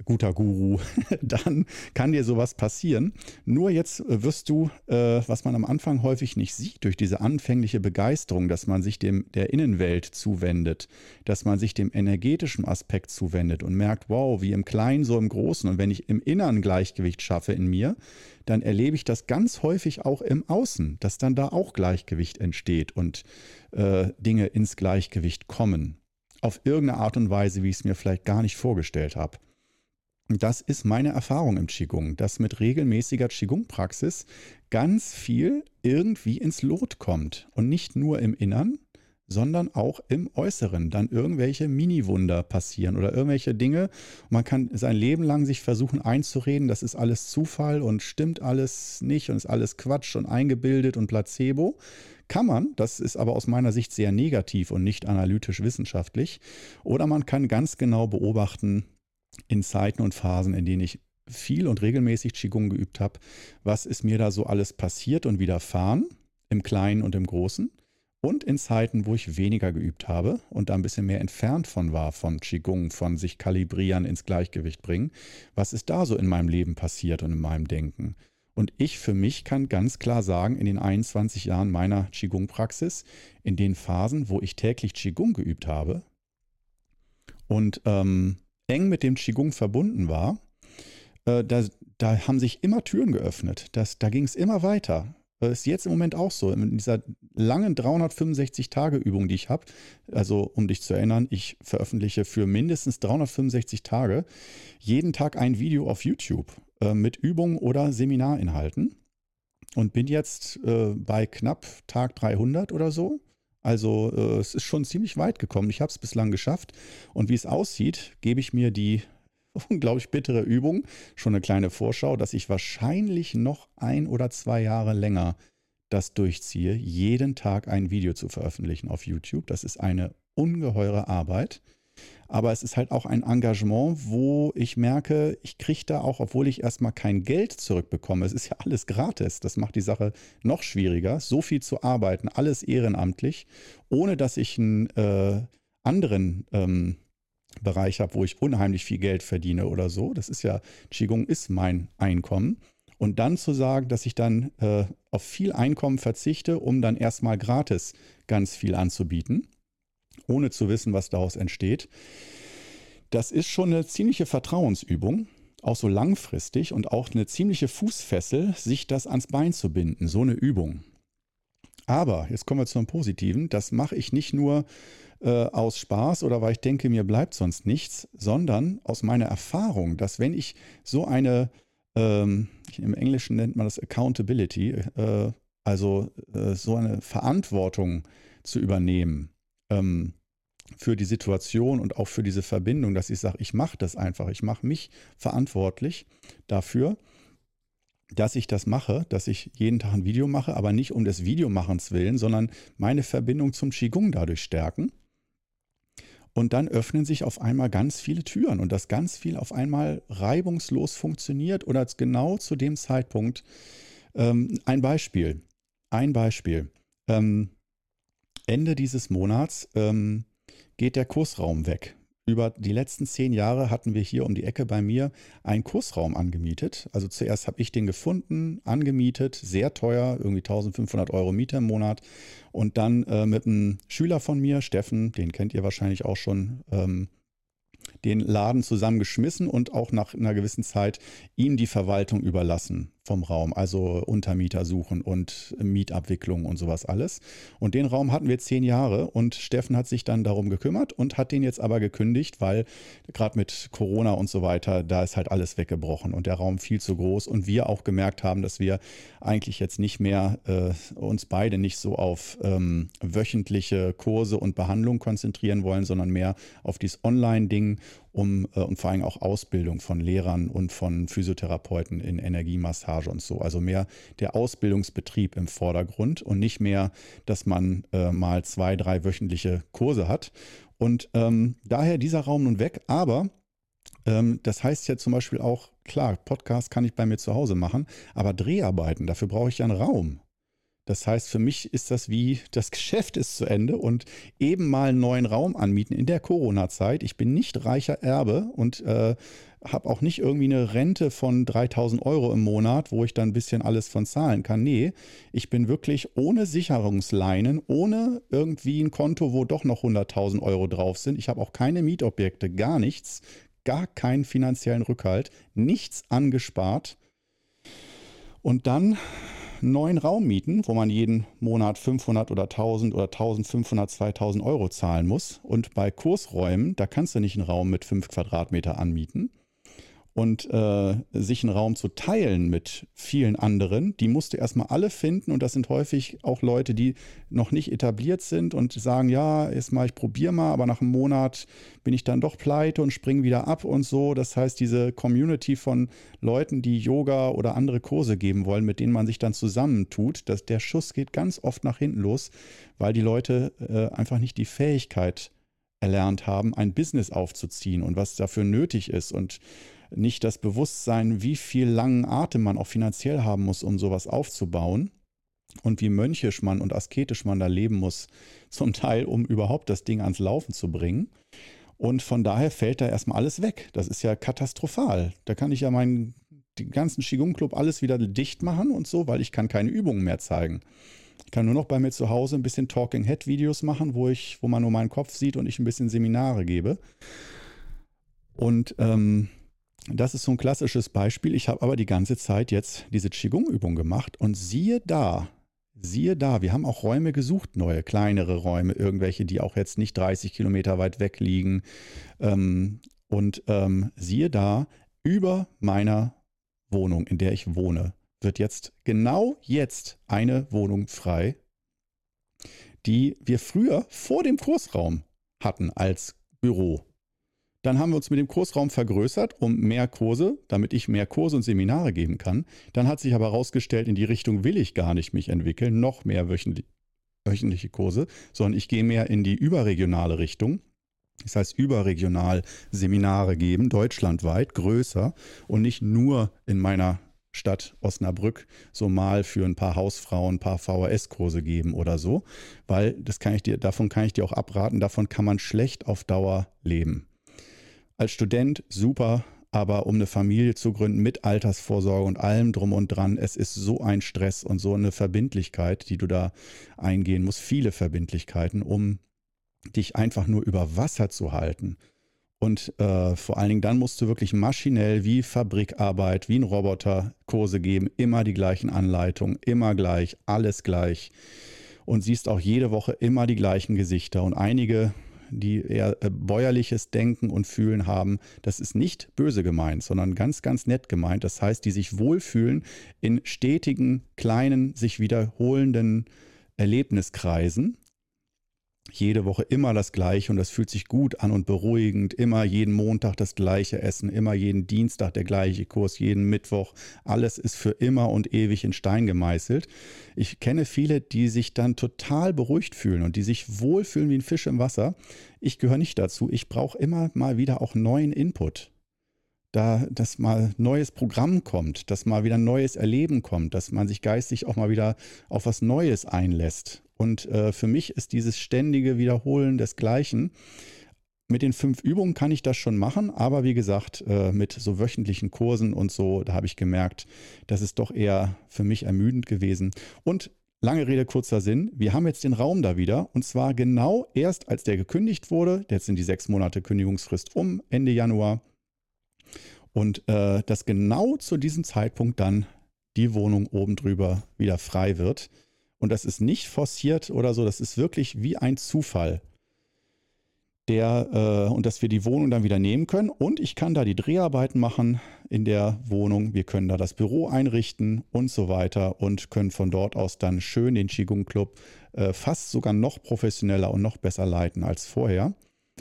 guter Guru, dann kann dir sowas passieren. Nur jetzt äh, wirst du, äh, was man am Anfang häufig nicht sieht, durch diese anfängliche Begeisterung, dass man sich dem der Innenwelt zuwendet, dass man sich dem energetischen Aspekt zuwendet und merkt, wow, wie im Kleinen, so im Großen. Und wenn ich im Inneren Gleichgewicht schaffe in mir, dann erlebe ich das ganz häufig auch im Außen, dass dann da auch Gleichgewicht entsteht und äh, Dinge ins Gleichgewicht kommen. Auf irgendeine Art und Weise, wie ich es mir vielleicht gar nicht vorgestellt habe. Das ist meine Erfahrung im Qigong, dass mit regelmäßiger Qigong-Praxis ganz viel irgendwie ins Lot kommt. Und nicht nur im Innern, sondern auch im Äußeren. Dann irgendwelche Mini-Wunder passieren oder irgendwelche Dinge. Man kann sein Leben lang sich versuchen einzureden, das ist alles Zufall und stimmt alles nicht und ist alles Quatsch und eingebildet und Placebo. Kann man, das ist aber aus meiner Sicht sehr negativ und nicht analytisch wissenschaftlich. Oder man kann ganz genau beobachten, in Zeiten und Phasen, in denen ich viel und regelmäßig Qigong geübt habe, was ist mir da so alles passiert und widerfahren, im Kleinen und im Großen. Und in Zeiten, wo ich weniger geübt habe und da ein bisschen mehr entfernt von war, von Qigong, von sich kalibrieren, ins Gleichgewicht bringen, was ist da so in meinem Leben passiert und in meinem Denken? Und ich für mich kann ganz klar sagen, in den 21 Jahren meiner Qigong-Praxis, in den Phasen, wo ich täglich Qigong geübt habe und ähm, eng mit dem Qigong verbunden war, äh, da, da, haben sich immer Türen geöffnet. Das, da ging es immer weiter. Das ist jetzt im Moment auch so. In dieser langen 365-Tage-Übung, die ich habe, also um dich zu erinnern, ich veröffentliche für mindestens 365 Tage jeden Tag ein Video auf YouTube äh, mit Übungen oder Seminarinhalten und bin jetzt äh, bei knapp Tag 300 oder so. Also äh, es ist schon ziemlich weit gekommen. Ich habe es bislang geschafft. Und wie es aussieht, gebe ich mir die unglaublich bittere Übung, schon eine kleine Vorschau, dass ich wahrscheinlich noch ein oder zwei Jahre länger das durchziehe, jeden Tag ein Video zu veröffentlichen auf YouTube. Das ist eine ungeheure Arbeit. Aber es ist halt auch ein Engagement, wo ich merke, ich kriege da auch, obwohl ich erstmal kein Geld zurückbekomme, es ist ja alles gratis, das macht die Sache noch schwieriger, so viel zu arbeiten, alles ehrenamtlich, ohne dass ich einen äh, anderen ähm, Bereich habe, wo ich unheimlich viel Geld verdiene oder so. Das ist ja, Qigong ist mein Einkommen. Und dann zu sagen, dass ich dann äh, auf viel Einkommen verzichte, um dann erstmal gratis ganz viel anzubieten ohne zu wissen, was daraus entsteht. Das ist schon eine ziemliche Vertrauensübung, auch so langfristig und auch eine ziemliche Fußfessel, sich das ans Bein zu binden, so eine Übung. Aber jetzt kommen wir zum Positiven. Das mache ich nicht nur äh, aus Spaß oder weil ich denke, mir bleibt sonst nichts, sondern aus meiner Erfahrung, dass wenn ich so eine, ähm, im Englischen nennt man das Accountability, äh, also äh, so eine Verantwortung zu übernehmen, ähm, für die Situation und auch für diese Verbindung, dass ich sage, ich mache das einfach, ich mache mich verantwortlich dafür, dass ich das mache, dass ich jeden Tag ein Video mache, aber nicht um des Videomachens willen, sondern meine Verbindung zum Qigong dadurch stärken. Und dann öffnen sich auf einmal ganz viele Türen und das ganz viel auf einmal reibungslos funktioniert oder genau zu dem Zeitpunkt. Ähm, ein Beispiel, ein Beispiel. Ähm, Ende dieses Monats ähm, geht der Kursraum weg. Über die letzten zehn Jahre hatten wir hier um die Ecke bei mir einen Kursraum angemietet. Also zuerst habe ich den gefunden, angemietet, sehr teuer, irgendwie 1500 Euro Miete im Monat. Und dann äh, mit einem Schüler von mir, Steffen, den kennt ihr wahrscheinlich auch schon, ähm, den Laden zusammengeschmissen und auch nach einer gewissen Zeit ihm die Verwaltung überlassen vom Raum, also Untermieter suchen und Mietabwicklung und sowas alles. Und den Raum hatten wir zehn Jahre und Steffen hat sich dann darum gekümmert und hat den jetzt aber gekündigt, weil gerade mit Corona und so weiter, da ist halt alles weggebrochen und der Raum viel zu groß und wir auch gemerkt haben, dass wir eigentlich jetzt nicht mehr äh, uns beide nicht so auf ähm, wöchentliche Kurse und Behandlung konzentrieren wollen, sondern mehr auf dieses Online-Ding um äh, und vor allem auch Ausbildung von Lehrern und von Physiotherapeuten in Energiemassage und so. Also mehr der Ausbildungsbetrieb im Vordergrund und nicht mehr, dass man äh, mal zwei, drei wöchentliche Kurse hat. Und ähm, daher dieser Raum nun weg, aber ähm, das heißt ja zum Beispiel auch, klar, Podcast kann ich bei mir zu Hause machen, aber Dreharbeiten, dafür brauche ich ja einen Raum. Das heißt, für mich ist das wie, das Geschäft ist zu Ende und eben mal einen neuen Raum anmieten in der Corona-Zeit. Ich bin nicht reicher Erbe und äh, habe auch nicht irgendwie eine Rente von 3000 Euro im Monat, wo ich dann ein bisschen alles von zahlen kann. Nee, ich bin wirklich ohne Sicherungsleinen, ohne irgendwie ein Konto, wo doch noch 100.000 Euro drauf sind. Ich habe auch keine Mietobjekte, gar nichts, gar keinen finanziellen Rückhalt, nichts angespart. Und dann neuen Raum mieten, wo man jeden Monat 500 oder 1000 oder 1500, 2000 Euro zahlen muss. Und bei Kursräumen, da kannst du nicht einen Raum mit 5 Quadratmeter anmieten und äh, sich einen Raum zu teilen mit vielen anderen, die musst du erstmal alle finden. Und das sind häufig auch Leute, die noch nicht etabliert sind und sagen, ja, erstmal ich probiere mal, aber nach einem Monat bin ich dann doch pleite und springe wieder ab und so. Das heißt, diese Community von Leuten, die Yoga oder andere Kurse geben wollen, mit denen man sich dann zusammentut, dass der Schuss geht ganz oft nach hinten los, weil die Leute äh, einfach nicht die Fähigkeit erlernt haben, ein Business aufzuziehen und was dafür nötig ist. Und nicht das Bewusstsein, wie viel langen Atem man auch finanziell haben muss, um sowas aufzubauen und wie mönchisch man und asketisch man da leben muss, zum Teil, um überhaupt das Ding ans Laufen zu bringen. Und von daher fällt da erstmal alles weg. Das ist ja katastrophal. Da kann ich ja meinen den ganzen Qigong Club alles wieder dicht machen und so, weil ich kann keine Übungen mehr zeigen. Ich kann nur noch bei mir zu Hause ein bisschen Talking Head Videos machen, wo ich, wo man nur meinen Kopf sieht und ich ein bisschen Seminare gebe. Und ähm, das ist so ein klassisches Beispiel. Ich habe aber die ganze Zeit jetzt diese Qigong-Übung gemacht und siehe da, siehe da, wir haben auch Räume gesucht, neue, kleinere Räume, irgendwelche, die auch jetzt nicht 30 Kilometer weit weg liegen. Ähm, und ähm, siehe da, über meiner Wohnung, in der ich wohne, wird jetzt genau jetzt eine Wohnung frei, die wir früher vor dem Kursraum hatten als Büro. Dann haben wir uns mit dem Kursraum vergrößert um mehr Kurse, damit ich mehr Kurse und Seminare geben kann. Dann hat sich aber herausgestellt, in die Richtung will ich gar nicht mich entwickeln, noch mehr wöchentliche Kurse, sondern ich gehe mehr in die überregionale Richtung. Das heißt, überregional Seminare geben, deutschlandweit, größer und nicht nur in meiner Stadt Osnabrück so mal für ein paar Hausfrauen ein paar VHS-Kurse geben oder so, weil das kann ich dir, davon kann ich dir auch abraten, davon kann man schlecht auf Dauer leben. Als Student super, aber um eine Familie zu gründen mit Altersvorsorge und allem drum und dran, es ist so ein Stress und so eine Verbindlichkeit, die du da eingehen musst, viele Verbindlichkeiten, um dich einfach nur über Wasser zu halten. Und äh, vor allen Dingen dann musst du wirklich maschinell wie Fabrikarbeit, wie ein Roboter Kurse geben, immer die gleichen Anleitungen, immer gleich, alles gleich. Und siehst auch jede Woche immer die gleichen Gesichter. Und einige die eher äh, bäuerliches Denken und Fühlen haben, das ist nicht böse gemeint, sondern ganz, ganz nett gemeint. Das heißt, die sich wohlfühlen in stetigen, kleinen, sich wiederholenden Erlebniskreisen jede Woche immer das Gleiche und das fühlt sich gut an und beruhigend. Immer jeden Montag das gleiche Essen, immer jeden Dienstag der gleiche Kurs, jeden Mittwoch. Alles ist für immer und ewig in Stein gemeißelt. Ich kenne viele, die sich dann total beruhigt fühlen und die sich wohlfühlen wie ein Fisch im Wasser. Ich gehöre nicht dazu. Ich brauche immer mal wieder auch neuen Input da, dass mal neues Programm kommt, dass mal wieder neues Erleben kommt, dass man sich geistig auch mal wieder auf was Neues einlässt. Und äh, für mich ist dieses ständige Wiederholen des Gleichen. Mit den fünf Übungen kann ich das schon machen, aber wie gesagt, äh, mit so wöchentlichen Kursen und so, da habe ich gemerkt, das ist doch eher für mich ermüdend gewesen. Und lange Rede, kurzer Sinn, wir haben jetzt den Raum da wieder und zwar genau erst, als der gekündigt wurde. Jetzt sind die sechs Monate Kündigungsfrist um, Ende Januar. Und äh, dass genau zu diesem Zeitpunkt dann die Wohnung oben drüber wieder frei wird. Und das ist nicht forciert oder so, das ist wirklich wie ein Zufall. Der, äh, und dass wir die Wohnung dann wieder nehmen können. Und ich kann da die Dreharbeiten machen in der Wohnung. Wir können da das Büro einrichten und so weiter und können von dort aus dann schön den Qigong Club äh, fast sogar noch professioneller und noch besser leiten als vorher.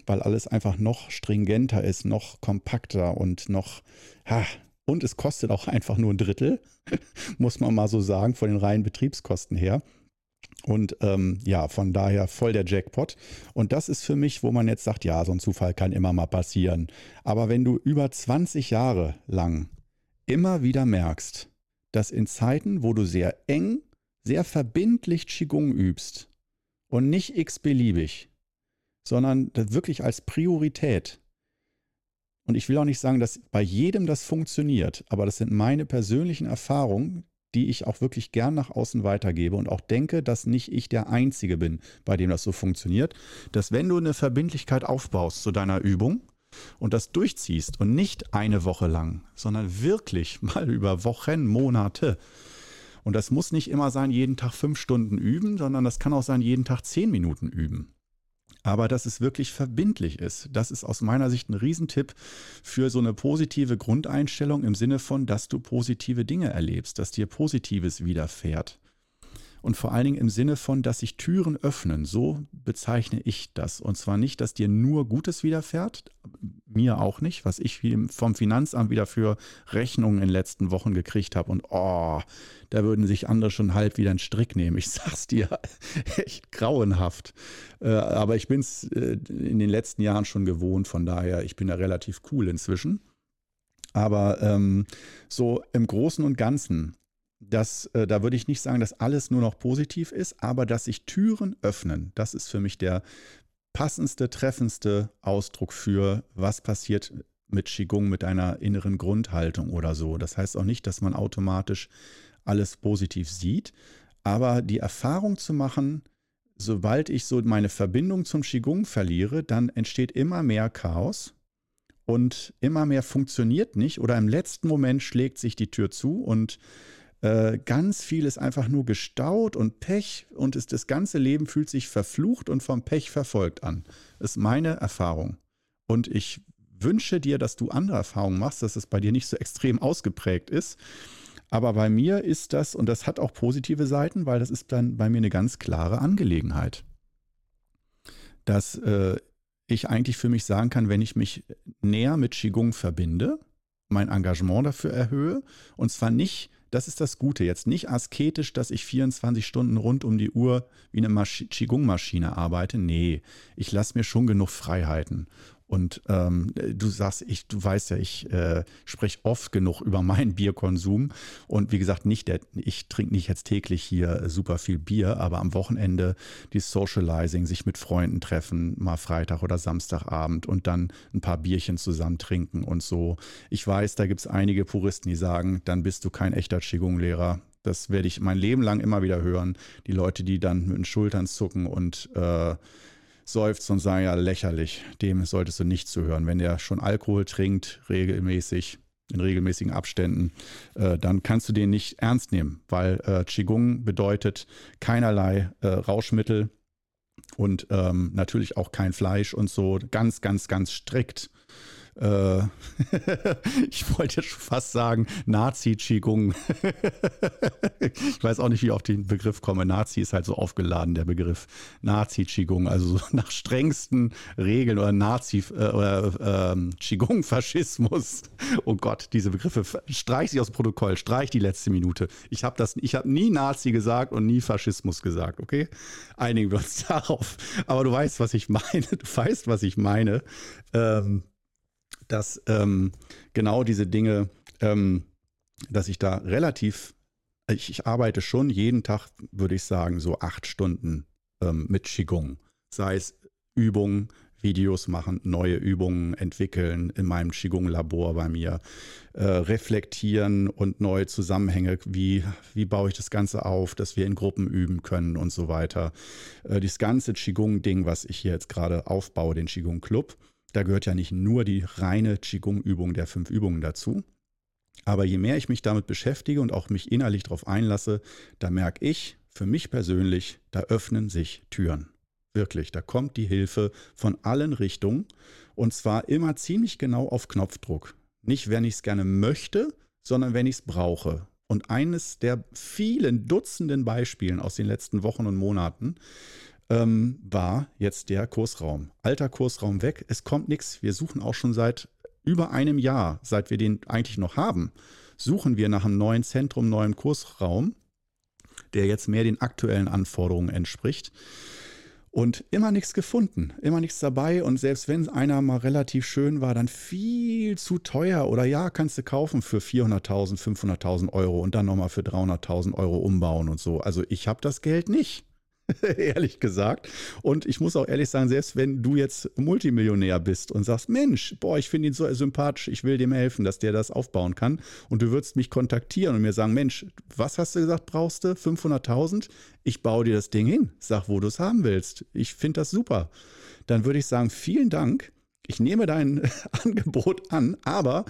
Weil alles einfach noch stringenter ist, noch kompakter und noch, ha, und es kostet auch einfach nur ein Drittel, muss man mal so sagen, von den reinen Betriebskosten her. Und ähm, ja, von daher voll der Jackpot. Und das ist für mich, wo man jetzt sagt, ja, so ein Zufall kann immer mal passieren. Aber wenn du über 20 Jahre lang immer wieder merkst, dass in Zeiten, wo du sehr eng, sehr verbindlich Qigong übst und nicht x-beliebig, sondern wirklich als Priorität. Und ich will auch nicht sagen, dass bei jedem das funktioniert, aber das sind meine persönlichen Erfahrungen, die ich auch wirklich gern nach außen weitergebe und auch denke, dass nicht ich der Einzige bin, bei dem das so funktioniert, dass wenn du eine Verbindlichkeit aufbaust zu deiner Übung und das durchziehst und nicht eine Woche lang, sondern wirklich mal über Wochen, Monate, und das muss nicht immer sein, jeden Tag fünf Stunden üben, sondern das kann auch sein, jeden Tag zehn Minuten üben aber dass es wirklich verbindlich ist. Das ist aus meiner Sicht ein Riesentipp für so eine positive Grundeinstellung im Sinne von, dass du positive Dinge erlebst, dass dir Positives widerfährt. Und vor allen Dingen im Sinne von, dass sich Türen öffnen. So bezeichne ich das. Und zwar nicht, dass dir nur Gutes widerfährt, mir auch nicht, was ich vom Finanzamt wieder für Rechnungen in den letzten Wochen gekriegt habe. Und oh, da würden sich andere schon halb wieder einen Strick nehmen. Ich sag's dir, echt grauenhaft. Äh, aber ich bin es äh, in den letzten Jahren schon gewohnt, von daher, ich bin da relativ cool inzwischen. Aber ähm, so im Großen und Ganzen dass äh, da würde ich nicht sagen, dass alles nur noch positiv ist, aber dass sich Türen öffnen. Das ist für mich der passendste, treffendste Ausdruck für, was passiert mit Qigong, mit einer inneren Grundhaltung oder so. Das heißt auch nicht, dass man automatisch alles positiv sieht, aber die Erfahrung zu machen, sobald ich so meine Verbindung zum Qigong verliere, dann entsteht immer mehr Chaos und immer mehr funktioniert nicht oder im letzten Moment schlägt sich die Tür zu und äh, ganz viel ist einfach nur gestaut und Pech und ist, das ganze Leben fühlt sich verflucht und vom Pech verfolgt an. Ist meine Erfahrung. Und ich wünsche dir, dass du andere Erfahrungen machst, dass es bei dir nicht so extrem ausgeprägt ist. Aber bei mir ist das, und das hat auch positive Seiten, weil das ist dann bei mir eine ganz klare Angelegenheit. Dass äh, ich eigentlich für mich sagen kann, wenn ich mich näher mit Qigong verbinde, mein Engagement dafür erhöhe, und zwar nicht das ist das Gute. Jetzt nicht asketisch, dass ich 24 Stunden rund um die Uhr wie eine Qigong-Maschine arbeite. Nee, ich lasse mir schon genug Freiheiten. Und ähm, du sagst, ich, du weißt ja, ich äh, spreche oft genug über meinen Bierkonsum. Und wie gesagt, nicht der, ich trinke nicht jetzt täglich hier super viel Bier, aber am Wochenende die Socializing, sich mit Freunden treffen, mal Freitag oder Samstagabend und dann ein paar Bierchen zusammen trinken und so. Ich weiß, da gibt es einige Puristen, die sagen, dann bist du kein echter Qigong-Lehrer. Das werde ich mein Leben lang immer wieder hören. Die Leute, die dann mit den Schultern zucken und äh, seufzt und sagt, ja, lächerlich, dem solltest du nicht zuhören. Wenn der schon Alkohol trinkt, regelmäßig, in regelmäßigen Abständen, äh, dann kannst du den nicht ernst nehmen, weil äh, Qigong bedeutet keinerlei äh, Rauschmittel und ähm, natürlich auch kein Fleisch und so, ganz, ganz, ganz strikt äh, ich wollte schon fast sagen, Nazi-Qigong. ich weiß auch nicht, wie ich auf den Begriff komme. Nazi ist halt so aufgeladen, der Begriff Nazi-Qigong. Also so nach strengsten Regeln oder Nazi- äh, oder ähm, Qigong-Faschismus. Oh Gott, diese Begriffe. Streich sie aus dem Protokoll, streich die letzte Minute. Ich habe das, nie Nazi gesagt und nie Faschismus gesagt, okay? Einigen wir uns darauf. Aber du weißt, was ich meine. Du weißt, was ich meine. Ähm, dass ähm, genau diese Dinge, ähm, dass ich da relativ, ich, ich, arbeite schon jeden Tag, würde ich sagen, so acht Stunden ähm, mit Qigong. Sei es Übungen, Videos machen, neue Übungen entwickeln in meinem Qigong-Labor bei mir, äh, reflektieren und neue Zusammenhänge, wie, wie baue ich das Ganze auf, dass wir in Gruppen üben können und so weiter. Äh, das ganze Qigong-Ding, was ich hier jetzt gerade aufbaue, den Qigong-Club, da gehört ja nicht nur die reine Qigong-Übung der fünf Übungen dazu. Aber je mehr ich mich damit beschäftige und auch mich innerlich darauf einlasse, da merke ich, für mich persönlich, da öffnen sich Türen. Wirklich, da kommt die Hilfe von allen Richtungen und zwar immer ziemlich genau auf Knopfdruck. Nicht, wenn ich es gerne möchte, sondern wenn ich es brauche. Und eines der vielen Dutzenden Beispielen aus den letzten Wochen und Monaten ähm, war jetzt der Kursraum. Alter Kursraum weg, es kommt nichts. Wir suchen auch schon seit über einem Jahr, seit wir den eigentlich noch haben, suchen wir nach einem neuen Zentrum, neuem Kursraum, der jetzt mehr den aktuellen Anforderungen entspricht. Und immer nichts gefunden, immer nichts dabei. Und selbst wenn einer mal relativ schön war, dann viel zu teuer. Oder ja, kannst du kaufen für 400.000, 500.000 Euro und dann nochmal für 300.000 Euro umbauen und so. Also ich habe das Geld nicht. ehrlich gesagt. Und ich muss auch ehrlich sagen, selbst wenn du jetzt Multimillionär bist und sagst, Mensch, boah, ich finde ihn so sympathisch, ich will dem helfen, dass der das aufbauen kann. Und du würdest mich kontaktieren und mir sagen, Mensch, was hast du gesagt, brauchst du? 500.000? Ich baue dir das Ding hin. Sag, wo du es haben willst. Ich finde das super. Dann würde ich sagen, vielen Dank. Ich nehme dein Angebot an, aber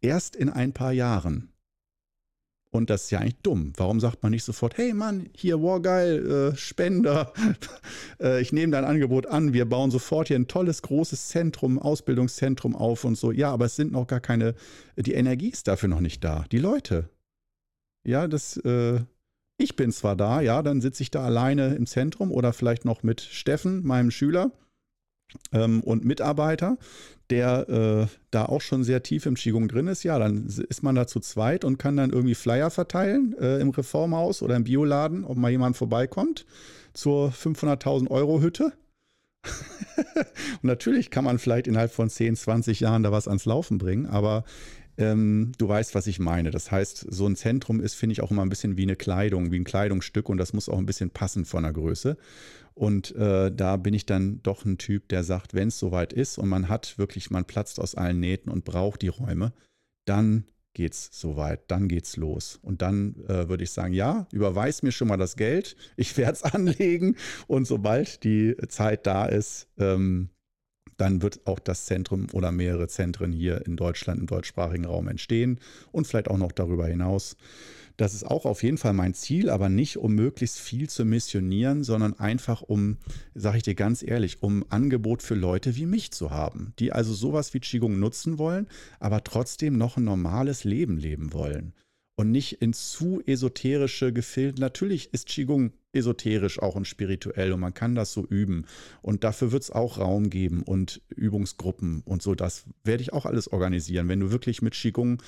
erst in ein paar Jahren. Und das ist ja eigentlich dumm. Warum sagt man nicht sofort, hey Mann, hier, wow, geil, äh, Spender, äh, ich nehme dein Angebot an, wir bauen sofort hier ein tolles, großes Zentrum, Ausbildungszentrum auf und so. Ja, aber es sind noch gar keine, die Energie ist dafür noch nicht da. Die Leute. Ja, das, äh, ich bin zwar da, ja, dann sitze ich da alleine im Zentrum oder vielleicht noch mit Steffen, meinem Schüler ähm, und Mitarbeiter, der äh, da auch schon sehr tief im Qigong drin ist, ja, dann ist man da zu zweit und kann dann irgendwie Flyer verteilen äh, im Reformhaus oder im Bioladen, ob mal jemand vorbeikommt zur 500.000 Euro Hütte. und natürlich kann man vielleicht innerhalb von 10, 20 Jahren da was ans Laufen bringen, aber ähm, du weißt, was ich meine. Das heißt, so ein Zentrum ist, finde ich, auch immer ein bisschen wie eine Kleidung, wie ein Kleidungsstück und das muss auch ein bisschen passen von der Größe. Und äh, da bin ich dann doch ein Typ, der sagt, wenn es soweit ist und man hat wirklich, man platzt aus allen Nähten und braucht die Räume, dann geht's soweit, dann geht's los. Und dann äh, würde ich sagen, ja, überweis mir schon mal das Geld, ich werde es anlegen und sobald die Zeit da ist, ähm, dann wird auch das Zentrum oder mehrere Zentren hier in Deutschland im deutschsprachigen Raum entstehen und vielleicht auch noch darüber hinaus. Das ist auch auf jeden Fall mein Ziel, aber nicht um möglichst viel zu missionieren, sondern einfach um, sage ich dir ganz ehrlich, um Angebot für Leute wie mich zu haben, die also sowas wie Qigong nutzen wollen, aber trotzdem noch ein normales Leben leben wollen und nicht in zu esoterische Gefilde. Natürlich ist Qigong esoterisch auch und spirituell und man kann das so üben. Und dafür wird es auch Raum geben und Übungsgruppen und so. Das werde ich auch alles organisieren. Wenn du wirklich mit Qigong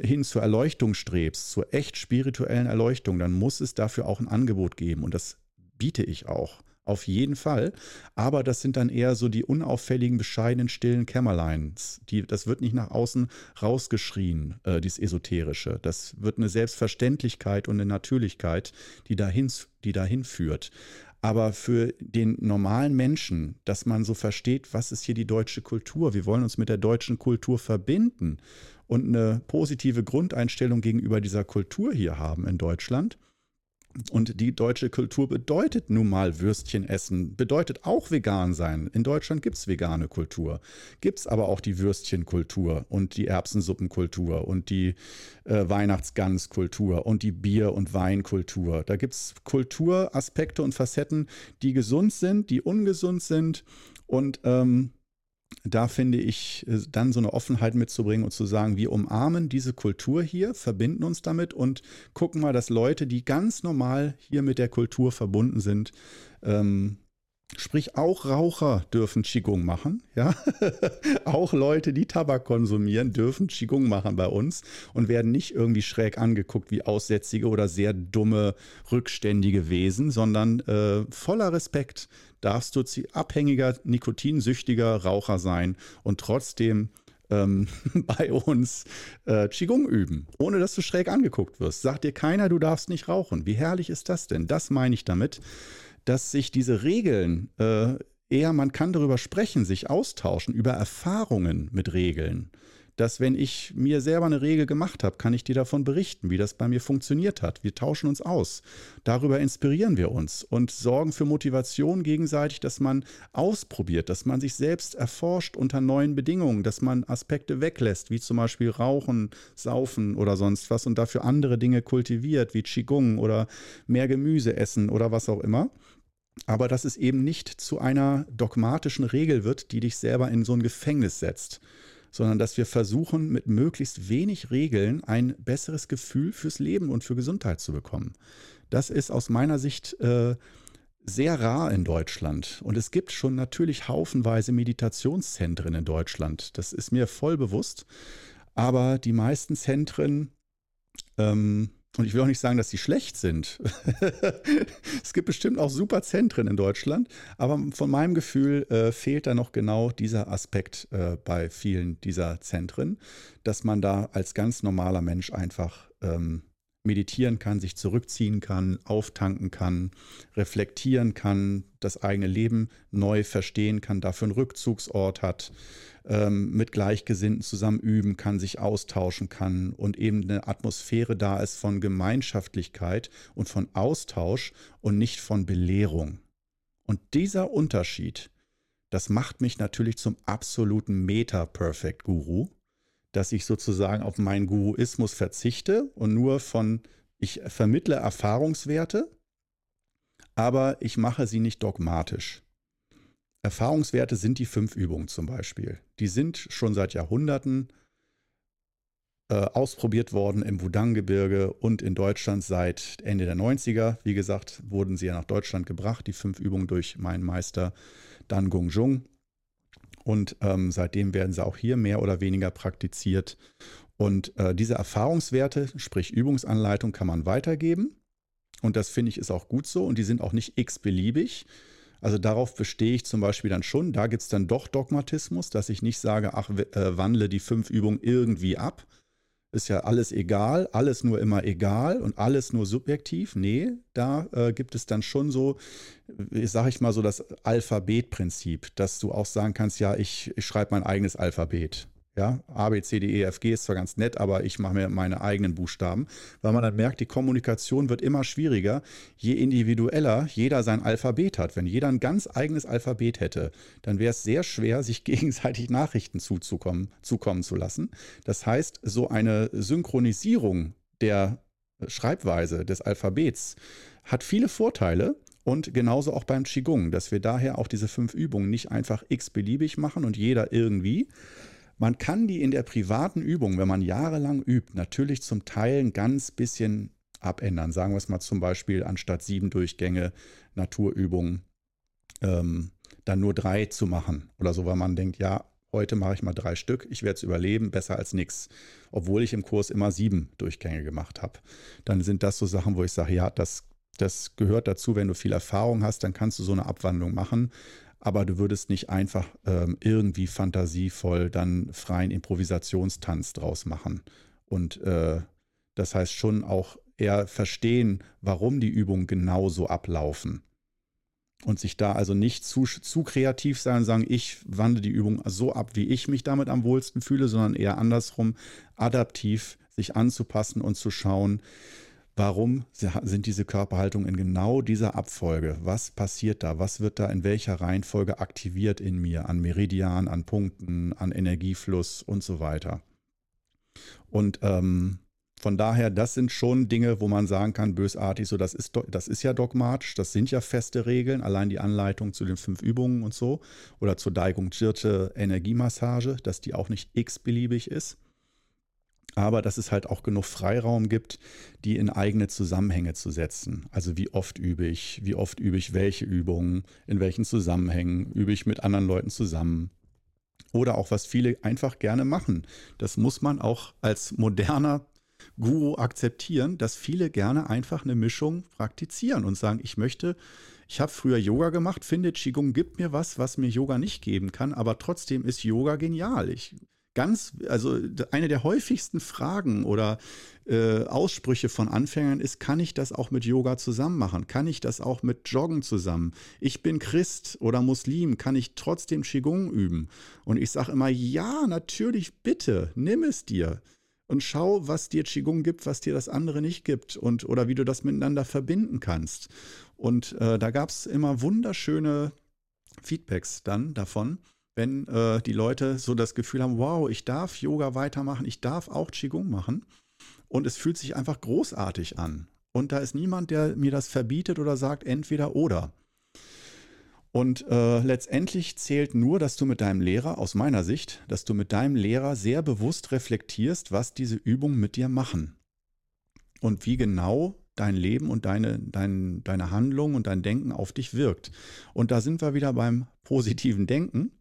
hin zur Erleuchtung strebst, zur echt spirituellen Erleuchtung, dann muss es dafür auch ein Angebot geben. Und das biete ich auch. Auf jeden Fall. Aber das sind dann eher so die unauffälligen, bescheidenen, stillen Kämmerleins. Die, das wird nicht nach außen rausgeschrien, äh, dieses Esoterische. Das wird eine Selbstverständlichkeit und eine Natürlichkeit, die dahin, die dahin führt. Aber für den normalen Menschen, dass man so versteht, was ist hier die deutsche Kultur? Wir wollen uns mit der deutschen Kultur verbinden und eine positive Grundeinstellung gegenüber dieser Kultur hier haben in Deutschland und die deutsche Kultur bedeutet nun mal Würstchen essen, bedeutet auch vegan sein. In Deutschland gibt es vegane Kultur, gibt es aber auch die Würstchenkultur und die Erbsensuppenkultur und die äh, Weihnachtsganskultur und die Bier- und Weinkultur. Da gibt es Kulturaspekte und Facetten, die gesund sind, die ungesund sind und ähm, da finde ich, äh, dann so eine Offenheit mitzubringen und zu sagen, wir umarmen diese Kultur hier, verbinden uns damit und gucken mal, dass Leute, die ganz normal hier mit der Kultur verbunden sind, ähm, Sprich, auch Raucher dürfen Qigong machen, ja. auch Leute, die Tabak konsumieren, dürfen Qigong machen bei uns und werden nicht irgendwie schräg angeguckt wie aussätzige oder sehr dumme, rückständige Wesen, sondern äh, voller Respekt darfst du abhängiger, nikotinsüchtiger Raucher sein und trotzdem ähm, bei uns äh, Qigong üben, ohne dass du schräg angeguckt wirst. Sagt dir keiner, du darfst nicht rauchen. Wie herrlich ist das denn? Das meine ich damit dass sich diese Regeln äh, eher, man kann darüber sprechen, sich austauschen, über Erfahrungen mit Regeln. Dass wenn ich mir selber eine Regel gemacht habe, kann ich dir davon berichten, wie das bei mir funktioniert hat. Wir tauschen uns aus. Darüber inspirieren wir uns und sorgen für Motivation gegenseitig, dass man ausprobiert, dass man sich selbst erforscht unter neuen Bedingungen, dass man Aspekte weglässt, wie zum Beispiel Rauchen, Saufen oder sonst was und dafür andere Dinge kultiviert, wie Qigong oder mehr Gemüse essen oder was auch immer aber dass es eben nicht zu einer dogmatischen Regel wird, die dich selber in so ein Gefängnis setzt, sondern dass wir versuchen, mit möglichst wenig Regeln ein besseres Gefühl fürs Leben und für Gesundheit zu bekommen. Das ist aus meiner Sicht äh, sehr rar in Deutschland. Und es gibt schon natürlich haufenweise Meditationszentren in Deutschland. Das ist mir voll bewusst. Aber die meisten Zentren, ähm, und ich will auch nicht sagen, dass sie schlecht sind. es gibt bestimmt auch super Zentren in Deutschland, aber von meinem Gefühl äh, fehlt da noch genau dieser Aspekt äh, bei vielen dieser Zentren, dass man da als ganz normaler Mensch einfach ähm, meditieren kann, sich zurückziehen kann, auftanken kann, reflektieren kann, das eigene Leben neu verstehen kann, dafür einen Rückzugsort hat, ähm, mit Gleichgesinnten zusammen üben kann, sich austauschen kann und eben eine Atmosphäre da ist von Gemeinschaftlichkeit und von Austausch und nicht von Belehrung. Und dieser Unterschied, das macht mich natürlich zum absoluten Meta-Perfect-Guru dass ich sozusagen auf meinen Guruismus verzichte und nur von, ich vermittle Erfahrungswerte, aber ich mache sie nicht dogmatisch. Erfahrungswerte sind die fünf Übungen zum Beispiel. Die sind schon seit Jahrhunderten äh, ausprobiert worden im Wudang-Gebirge und in Deutschland seit Ende der 90er. Wie gesagt, wurden sie ja nach Deutschland gebracht, die fünf Übungen durch meinen Meister Dan Gong Jung. Und ähm, seitdem werden sie auch hier mehr oder weniger praktiziert. Und äh, diese Erfahrungswerte, sprich Übungsanleitung, kann man weitergeben. Und das finde ich ist auch gut so. Und die sind auch nicht x-beliebig. Also darauf bestehe ich zum Beispiel dann schon. Da gibt es dann doch Dogmatismus, dass ich nicht sage, ach, äh, wandle die fünf Übungen irgendwie ab, ist ja alles egal, alles nur immer egal und alles nur subjektiv. Nee, da äh, gibt es dann schon so, sage ich mal so, das Alphabetprinzip, dass du auch sagen kannst, ja, ich, ich schreibe mein eigenes Alphabet. Ja, A, B, C, D, E, F, G ist zwar ganz nett, aber ich mache mir meine eigenen Buchstaben, weil man dann merkt, die Kommunikation wird immer schwieriger, je individueller jeder sein Alphabet hat. Wenn jeder ein ganz eigenes Alphabet hätte, dann wäre es sehr schwer, sich gegenseitig Nachrichten zuzukommen, zukommen zu lassen. Das heißt, so eine Synchronisierung der Schreibweise des Alphabets hat viele Vorteile, und genauso auch beim Qigong, dass wir daher auch diese fünf Übungen nicht einfach x-beliebig machen und jeder irgendwie, man kann die in der privaten Übung, wenn man jahrelang übt, natürlich zum Teil ein ganz bisschen abändern. Sagen wir es mal zum Beispiel anstatt sieben Durchgänge Naturübungen ähm, dann nur drei zu machen oder so, weil man denkt, ja, heute mache ich mal drei Stück, ich werde es überleben, besser als nichts. Obwohl ich im Kurs immer sieben Durchgänge gemacht habe. Dann sind das so Sachen, wo ich sage, ja, das, das gehört dazu, wenn du viel Erfahrung hast, dann kannst du so eine Abwandlung machen aber du würdest nicht einfach ähm, irgendwie fantasievoll dann freien Improvisationstanz draus machen. Und äh, das heißt schon auch eher verstehen, warum die Übungen genauso ablaufen. Und sich da also nicht zu, zu kreativ sein und sagen, ich wandle die Übung so ab, wie ich mich damit am wohlsten fühle, sondern eher andersrum, adaptiv sich anzupassen und zu schauen, Warum sind diese Körperhaltungen in genau dieser Abfolge? Was passiert da? Was wird da in welcher Reihenfolge aktiviert in mir? An Meridian, an Punkten, an Energiefluss und so weiter. Und ähm, von daher, das sind schon Dinge, wo man sagen kann, bösartig, so das ist, das ist ja dogmatisch, das sind ja feste Regeln, allein die Anleitung zu den fünf Übungen und so oder zur Daigung Jirte Energiemassage, dass die auch nicht x-beliebig ist aber dass es halt auch genug Freiraum gibt, die in eigene Zusammenhänge zu setzen. Also wie oft übe ich, wie oft übe ich welche Übungen, in welchen Zusammenhängen übe ich mit anderen Leuten zusammen. Oder auch was viele einfach gerne machen. Das muss man auch als moderner Guru akzeptieren, dass viele gerne einfach eine Mischung praktizieren und sagen, ich möchte, ich habe früher Yoga gemacht, finde Qigong gibt mir was, was mir Yoga nicht geben kann, aber trotzdem ist Yoga genial. Ich ganz, also eine der häufigsten Fragen oder äh, Aussprüche von Anfängern ist, kann ich das auch mit Yoga zusammen machen? Kann ich das auch mit Joggen zusammen? Ich bin Christ oder Muslim, kann ich trotzdem Qigong üben? Und ich sage immer, ja, natürlich, bitte, nimm es dir und schau, was dir Qigong gibt, was dir das andere nicht gibt und oder wie du das miteinander verbinden kannst. Und äh, da gab es immer wunderschöne Feedbacks dann davon wenn äh, die Leute so das Gefühl haben, wow, ich darf Yoga weitermachen, ich darf auch Qigong machen. Und es fühlt sich einfach großartig an. Und da ist niemand, der mir das verbietet oder sagt, entweder oder. Und äh, letztendlich zählt nur, dass du mit deinem Lehrer, aus meiner Sicht, dass du mit deinem Lehrer sehr bewusst reflektierst, was diese Übungen mit dir machen. Und wie genau dein Leben und deine, dein, deine Handlung und dein Denken auf dich wirkt. Und da sind wir wieder beim positiven Denken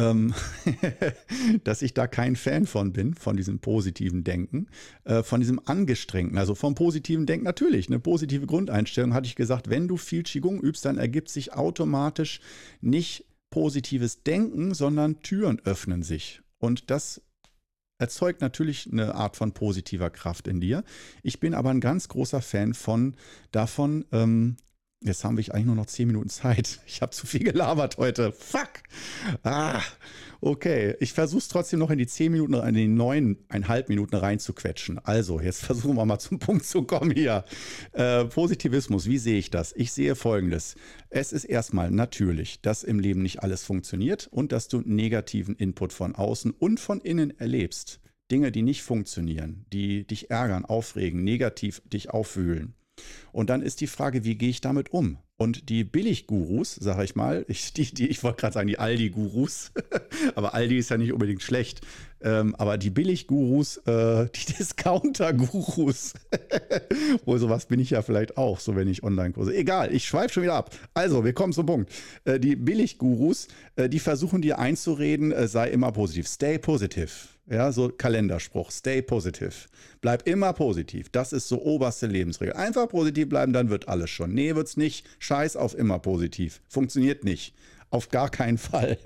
dass ich da kein Fan von bin, von diesem positiven Denken, äh, von diesem angestrengten, also vom positiven Denken natürlich, eine positive Grundeinstellung hatte ich gesagt, wenn du viel Qigong übst, dann ergibt sich automatisch nicht positives Denken, sondern Türen öffnen sich. Und das erzeugt natürlich eine Art von positiver Kraft in dir. Ich bin aber ein ganz großer Fan von davon, ähm, Jetzt haben wir eigentlich nur noch zehn Minuten Zeit. Ich habe zu viel gelabert heute. Fuck. Ah, okay. Ich versuche es trotzdem noch in die zehn Minuten, in die neuneinhalb Minuten reinzuquetschen. Also, jetzt versuchen wir mal zum Punkt zu kommen hier. Äh, Positivismus, wie sehe ich das? Ich sehe folgendes. Es ist erstmal natürlich, dass im Leben nicht alles funktioniert und dass du negativen Input von außen und von innen erlebst. Dinge, die nicht funktionieren, die dich ärgern, aufregen, negativ dich aufwühlen. Und dann ist die Frage, wie gehe ich damit um? Und die Billiggurus, sage ich mal, ich, die, die, ich wollte gerade sagen, die Aldi-Gurus, aber Aldi ist ja nicht unbedingt schlecht, ähm, aber die Billiggurus, äh, die Discounter-Gurus, wohl sowas bin ich ja vielleicht auch, so wenn ich Online-Kurse, egal, ich schweife schon wieder ab. Also, wir kommen zum Punkt. Äh, die Billiggurus, äh, die versuchen dir einzureden, äh, sei immer positiv, stay positive. Ja, so Kalenderspruch, stay positive. Bleib immer positiv. Das ist so oberste Lebensregel. Einfach positiv bleiben, dann wird alles schon. Nee, wird's nicht. Scheiß auf immer positiv. Funktioniert nicht. Auf gar keinen Fall.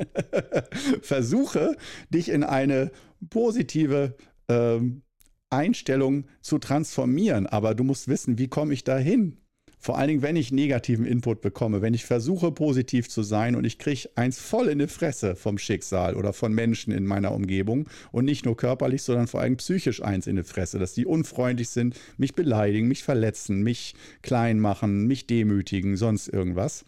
Versuche, dich in eine positive ähm, Einstellung zu transformieren. Aber du musst wissen, wie komme ich da hin? Vor allen Dingen, wenn ich negativen Input bekomme, wenn ich versuche, positiv zu sein und ich kriege eins voll in die Fresse vom Schicksal oder von Menschen in meiner Umgebung und nicht nur körperlich, sondern vor allem psychisch eins in die Fresse, dass die unfreundlich sind, mich beleidigen, mich verletzen, mich klein machen, mich demütigen, sonst irgendwas.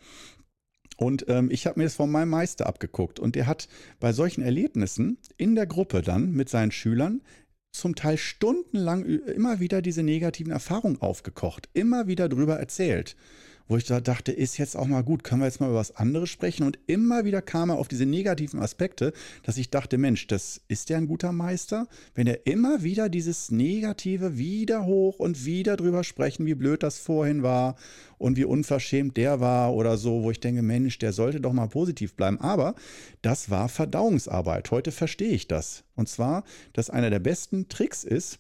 Und ähm, ich habe mir das von meinem Meister abgeguckt und der hat bei solchen Erlebnissen in der Gruppe dann mit seinen Schülern zum Teil stundenlang immer wieder diese negativen Erfahrungen aufgekocht, immer wieder drüber erzählt wo ich da dachte, ist jetzt auch mal gut, können wir jetzt mal über was anderes sprechen? Und immer wieder kam er auf diese negativen Aspekte, dass ich dachte, Mensch, das ist der ein guter Meister, wenn er immer wieder dieses Negative wieder hoch und wieder drüber sprechen, wie blöd das vorhin war und wie unverschämt der war oder so, wo ich denke, Mensch, der sollte doch mal positiv bleiben. Aber das war Verdauungsarbeit. Heute verstehe ich das. Und zwar, dass einer der besten Tricks ist,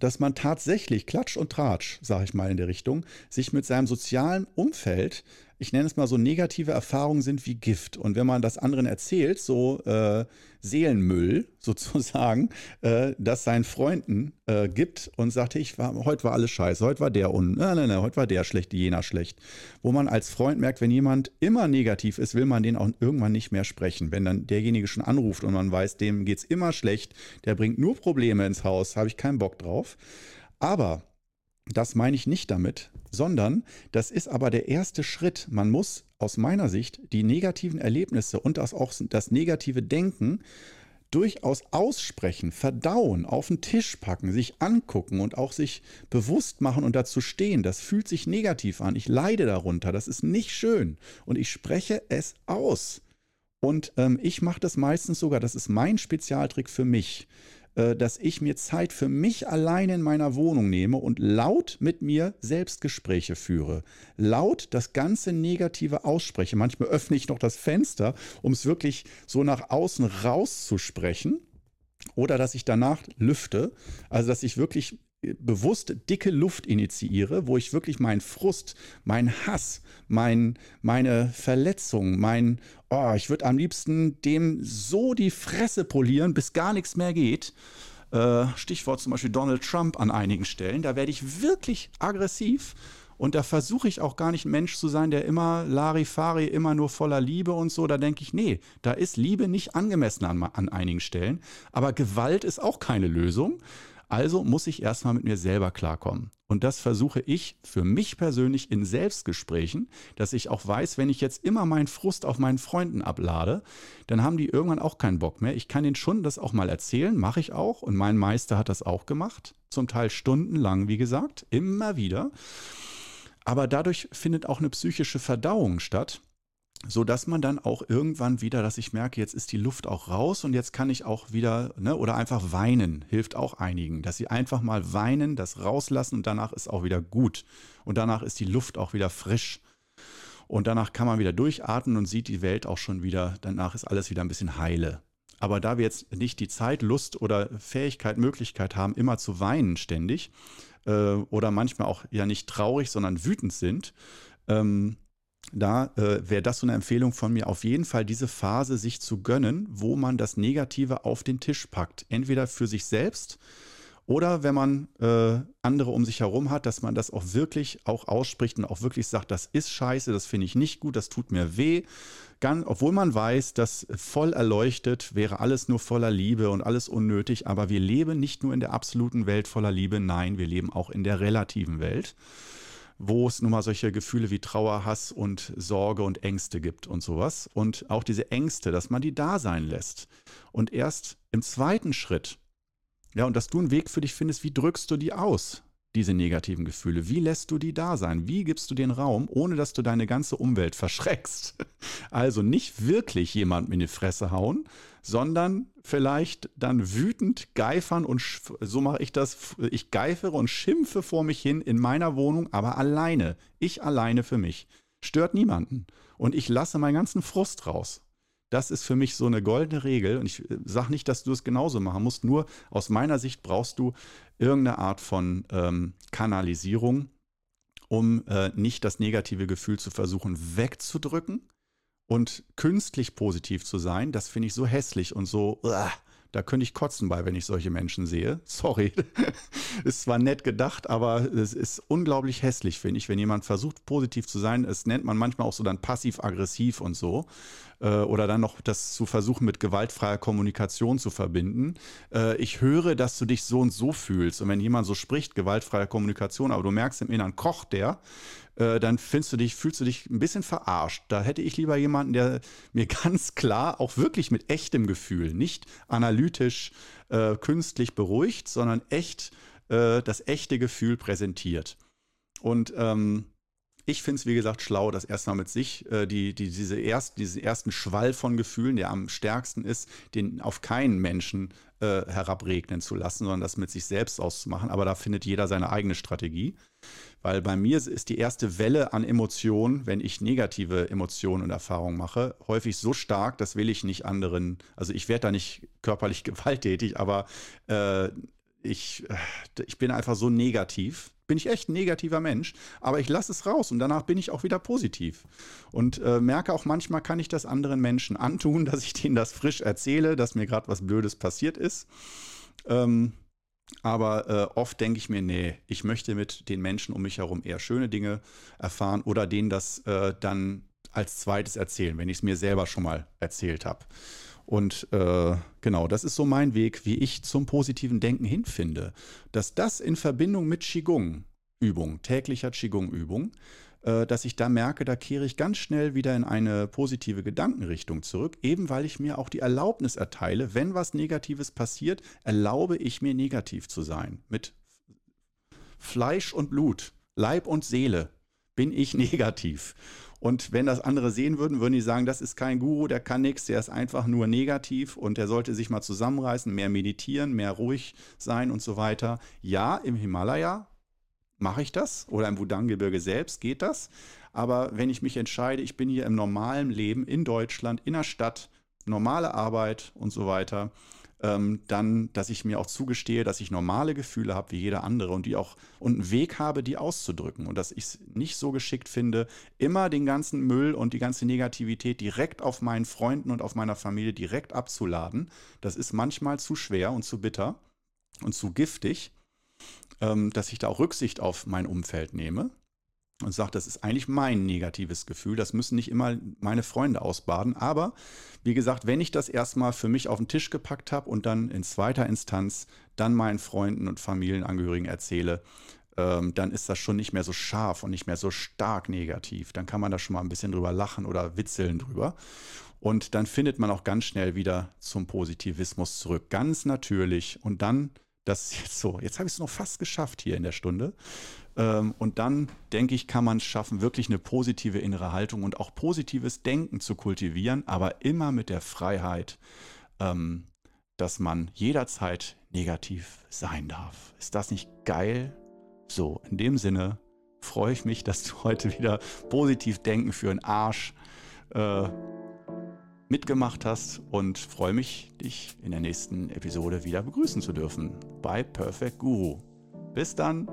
dass man tatsächlich Klatsch und Tratsch, sage ich mal in der Richtung, sich mit seinem sozialen Umfeld ich nenne es mal so, negative Erfahrungen sind wie Gift. Und wenn man das anderen erzählt, so äh, Seelenmüll sozusagen, äh, das seinen Freunden äh, gibt und sagt, ich war, heute war alles scheiße, heute war der un, nein, nein, nein, heute war der schlecht, jener schlecht. Wo man als Freund merkt, wenn jemand immer negativ ist, will man den auch irgendwann nicht mehr sprechen. Wenn dann derjenige schon anruft und man weiß, dem geht es immer schlecht, der bringt nur Probleme ins Haus, habe ich keinen Bock drauf. Aber das meine ich nicht damit, sondern das ist aber der erste Schritt. Man muss aus meiner Sicht die negativen Erlebnisse und das auch das negative Denken durchaus aussprechen, verdauen, auf den Tisch packen, sich angucken und auch sich bewusst machen und dazu stehen. Das fühlt sich negativ an. Ich leide darunter. Das ist nicht schön. Und ich spreche es aus. Und ähm, ich mache das meistens sogar, das ist mein Spezialtrick für mich. Äh, dass ich mir Zeit für mich allein in meiner Wohnung nehme und laut mit mir Selbstgespräche führe. Laut das ganze Negative ausspreche. Manchmal öffne ich noch das Fenster, um es wirklich so nach außen rauszusprechen. Oder dass ich danach lüfte, also dass ich wirklich bewusst dicke Luft initiiere, wo ich wirklich meinen Frust, meinen Hass, mein, meine Verletzung, mein, oh, ich würde am liebsten dem so die Fresse polieren, bis gar nichts mehr geht. Äh, Stichwort zum Beispiel Donald Trump an einigen Stellen. Da werde ich wirklich aggressiv und da versuche ich auch gar nicht ein Mensch zu sein, der immer Larifari, immer nur voller Liebe und so. Da denke ich, nee, da ist Liebe nicht angemessen an, an einigen Stellen. Aber Gewalt ist auch keine Lösung. Also muss ich erstmal mit mir selber klarkommen. Und das versuche ich für mich persönlich in Selbstgesprächen, dass ich auch weiß, wenn ich jetzt immer meinen Frust auf meinen Freunden ablade, dann haben die irgendwann auch keinen Bock mehr. Ich kann ihnen schon das auch mal erzählen, mache ich auch. Und mein Meister hat das auch gemacht. Zum Teil stundenlang, wie gesagt, immer wieder. Aber dadurch findet auch eine psychische Verdauung statt so dass man dann auch irgendwann wieder, dass ich merke, jetzt ist die Luft auch raus und jetzt kann ich auch wieder, ne, oder einfach weinen, hilft auch einigen, dass sie einfach mal weinen, das rauslassen und danach ist auch wieder gut. Und danach ist die Luft auch wieder frisch. Und danach kann man wieder durchatmen und sieht die Welt auch schon wieder, danach ist alles wieder ein bisschen heile. Aber da wir jetzt nicht die Zeit, Lust oder Fähigkeit, Möglichkeit haben, immer zu weinen ständig, äh, oder manchmal auch ja nicht traurig, sondern wütend sind, ähm, da äh, wäre das so eine Empfehlung von mir, auf jeden Fall diese Phase sich zu gönnen, wo man das Negative auf den Tisch packt. Entweder für sich selbst oder wenn man äh, andere um sich herum hat, dass man das auch wirklich auch ausspricht und auch wirklich sagt, das ist scheiße, das finde ich nicht gut, das tut mir weh. Ganz, obwohl man weiß, dass voll erleuchtet wäre alles nur voller Liebe und alles unnötig, aber wir leben nicht nur in der absoluten Welt voller Liebe, nein, wir leben auch in der relativen Welt wo es nun mal solche Gefühle wie Trauer, Hass und Sorge und Ängste gibt und sowas. Und auch diese Ängste, dass man die da sein lässt. Und erst im zweiten Schritt, ja, und dass du einen Weg für dich findest, wie drückst du die aus? diese negativen Gefühle? Wie lässt du die da sein? Wie gibst du den Raum, ohne dass du deine ganze Umwelt verschreckst? Also nicht wirklich jemand in die Fresse hauen, sondern vielleicht dann wütend geifern und so mache ich das. Ich geifere und schimpfe vor mich hin in meiner Wohnung, aber alleine. Ich alleine für mich. Stört niemanden. Und ich lasse meinen ganzen Frust raus. Das ist für mich so eine goldene Regel. Und ich äh, sage nicht, dass du es genauso machen musst. Nur aus meiner Sicht brauchst du irgendeine Art von ähm, Kanalisierung, um äh, nicht das negative Gefühl zu versuchen wegzudrücken und künstlich positiv zu sein. Das finde ich so hässlich und so. Uh, da könnte ich kotzen bei, wenn ich solche Menschen sehe. Sorry. ist zwar nett gedacht, aber es ist unglaublich hässlich, finde ich, wenn jemand versucht, positiv zu sein. Es nennt man manchmal auch so dann passiv-aggressiv und so. Äh, oder dann noch das zu versuchen, mit gewaltfreier Kommunikation zu verbinden. Äh, ich höre, dass du dich so und so fühlst. Und wenn jemand so spricht, gewaltfreie Kommunikation, aber du merkst im Inneren, kocht der, äh, dann findest du dich, fühlst du dich ein bisschen verarscht. Da hätte ich lieber jemanden, der mir ganz klar, auch wirklich mit echtem Gefühl, nicht analytisch, äh, künstlich beruhigt, sondern echt äh, das echte Gefühl präsentiert. Und ähm, ich finde es, wie gesagt, schlau, das erstmal mit sich, äh, die, die, diese erst, diesen ersten Schwall von Gefühlen, der am stärksten ist, den auf keinen Menschen äh, herabregnen zu lassen, sondern das mit sich selbst auszumachen. Aber da findet jeder seine eigene Strategie. Weil bei mir ist die erste Welle an Emotionen, wenn ich negative Emotionen und Erfahrungen mache, häufig so stark, das will ich nicht anderen, also ich werde da nicht körperlich gewalttätig, aber äh, ich, äh, ich bin einfach so negativ. Bin ich echt ein negativer Mensch, aber ich lasse es raus und danach bin ich auch wieder positiv. Und äh, merke auch manchmal, kann ich das anderen Menschen antun, dass ich denen das frisch erzähle, dass mir gerade was Blödes passiert ist. Ähm, aber äh, oft denke ich mir, nee, ich möchte mit den Menschen um mich herum eher schöne Dinge erfahren oder denen das äh, dann als zweites erzählen, wenn ich es mir selber schon mal erzählt habe. Und äh, genau, das ist so mein Weg, wie ich zum positiven Denken hinfinde. Dass das in Verbindung mit Qigong-Übung, täglicher Qigong-Übung, dass ich da merke, da kehre ich ganz schnell wieder in eine positive Gedankenrichtung zurück, eben weil ich mir auch die Erlaubnis erteile, wenn was Negatives passiert, erlaube ich mir negativ zu sein. Mit Fleisch und Blut, Leib und Seele bin ich negativ. Und wenn das andere sehen würden, würden die sagen, das ist kein Guru, der kann nichts, der ist einfach nur negativ und der sollte sich mal zusammenreißen, mehr meditieren, mehr ruhig sein und so weiter. Ja, im Himalaya mache ich das oder im Wudang-Gebirge selbst geht das. Aber wenn ich mich entscheide, ich bin hier im normalen Leben in Deutschland, in der Stadt, normale Arbeit und so weiter, ähm, dann, dass ich mir auch zugestehe, dass ich normale Gefühle habe wie jeder andere und die auch und einen Weg habe, die auszudrücken und dass ich es nicht so geschickt finde, immer den ganzen Müll und die ganze Negativität direkt auf meinen Freunden und auf meiner Familie direkt abzuladen. Das ist manchmal zu schwer und zu bitter und zu giftig dass ich da auch Rücksicht auf mein Umfeld nehme und sage, das ist eigentlich mein negatives Gefühl. Das müssen nicht immer meine Freunde ausbaden. Aber wie gesagt, wenn ich das erstmal für mich auf den Tisch gepackt habe und dann in zweiter Instanz dann meinen Freunden und Familienangehörigen erzähle, ähm, dann ist das schon nicht mehr so scharf und nicht mehr so stark negativ. Dann kann man da schon mal ein bisschen drüber lachen oder witzeln drüber. Und dann findet man auch ganz schnell wieder zum Positivismus zurück. Ganz natürlich. Und dann das ist jetzt so. Jetzt habe ich es noch fast geschafft hier in der Stunde. Ähm, und dann, denke ich, kann man es schaffen, wirklich eine positive innere Haltung und auch positives Denken zu kultivieren, aber immer mit der Freiheit, ähm, dass man jederzeit negativ sein darf. Ist das nicht geil? So, in dem Sinne freue ich mich, dass du heute wieder positiv denken für einen Arsch äh, mitgemacht hast und freue mich, dich in der nächsten Episode wieder begrüßen zu dürfen bei Perfect Guru. Bis dann!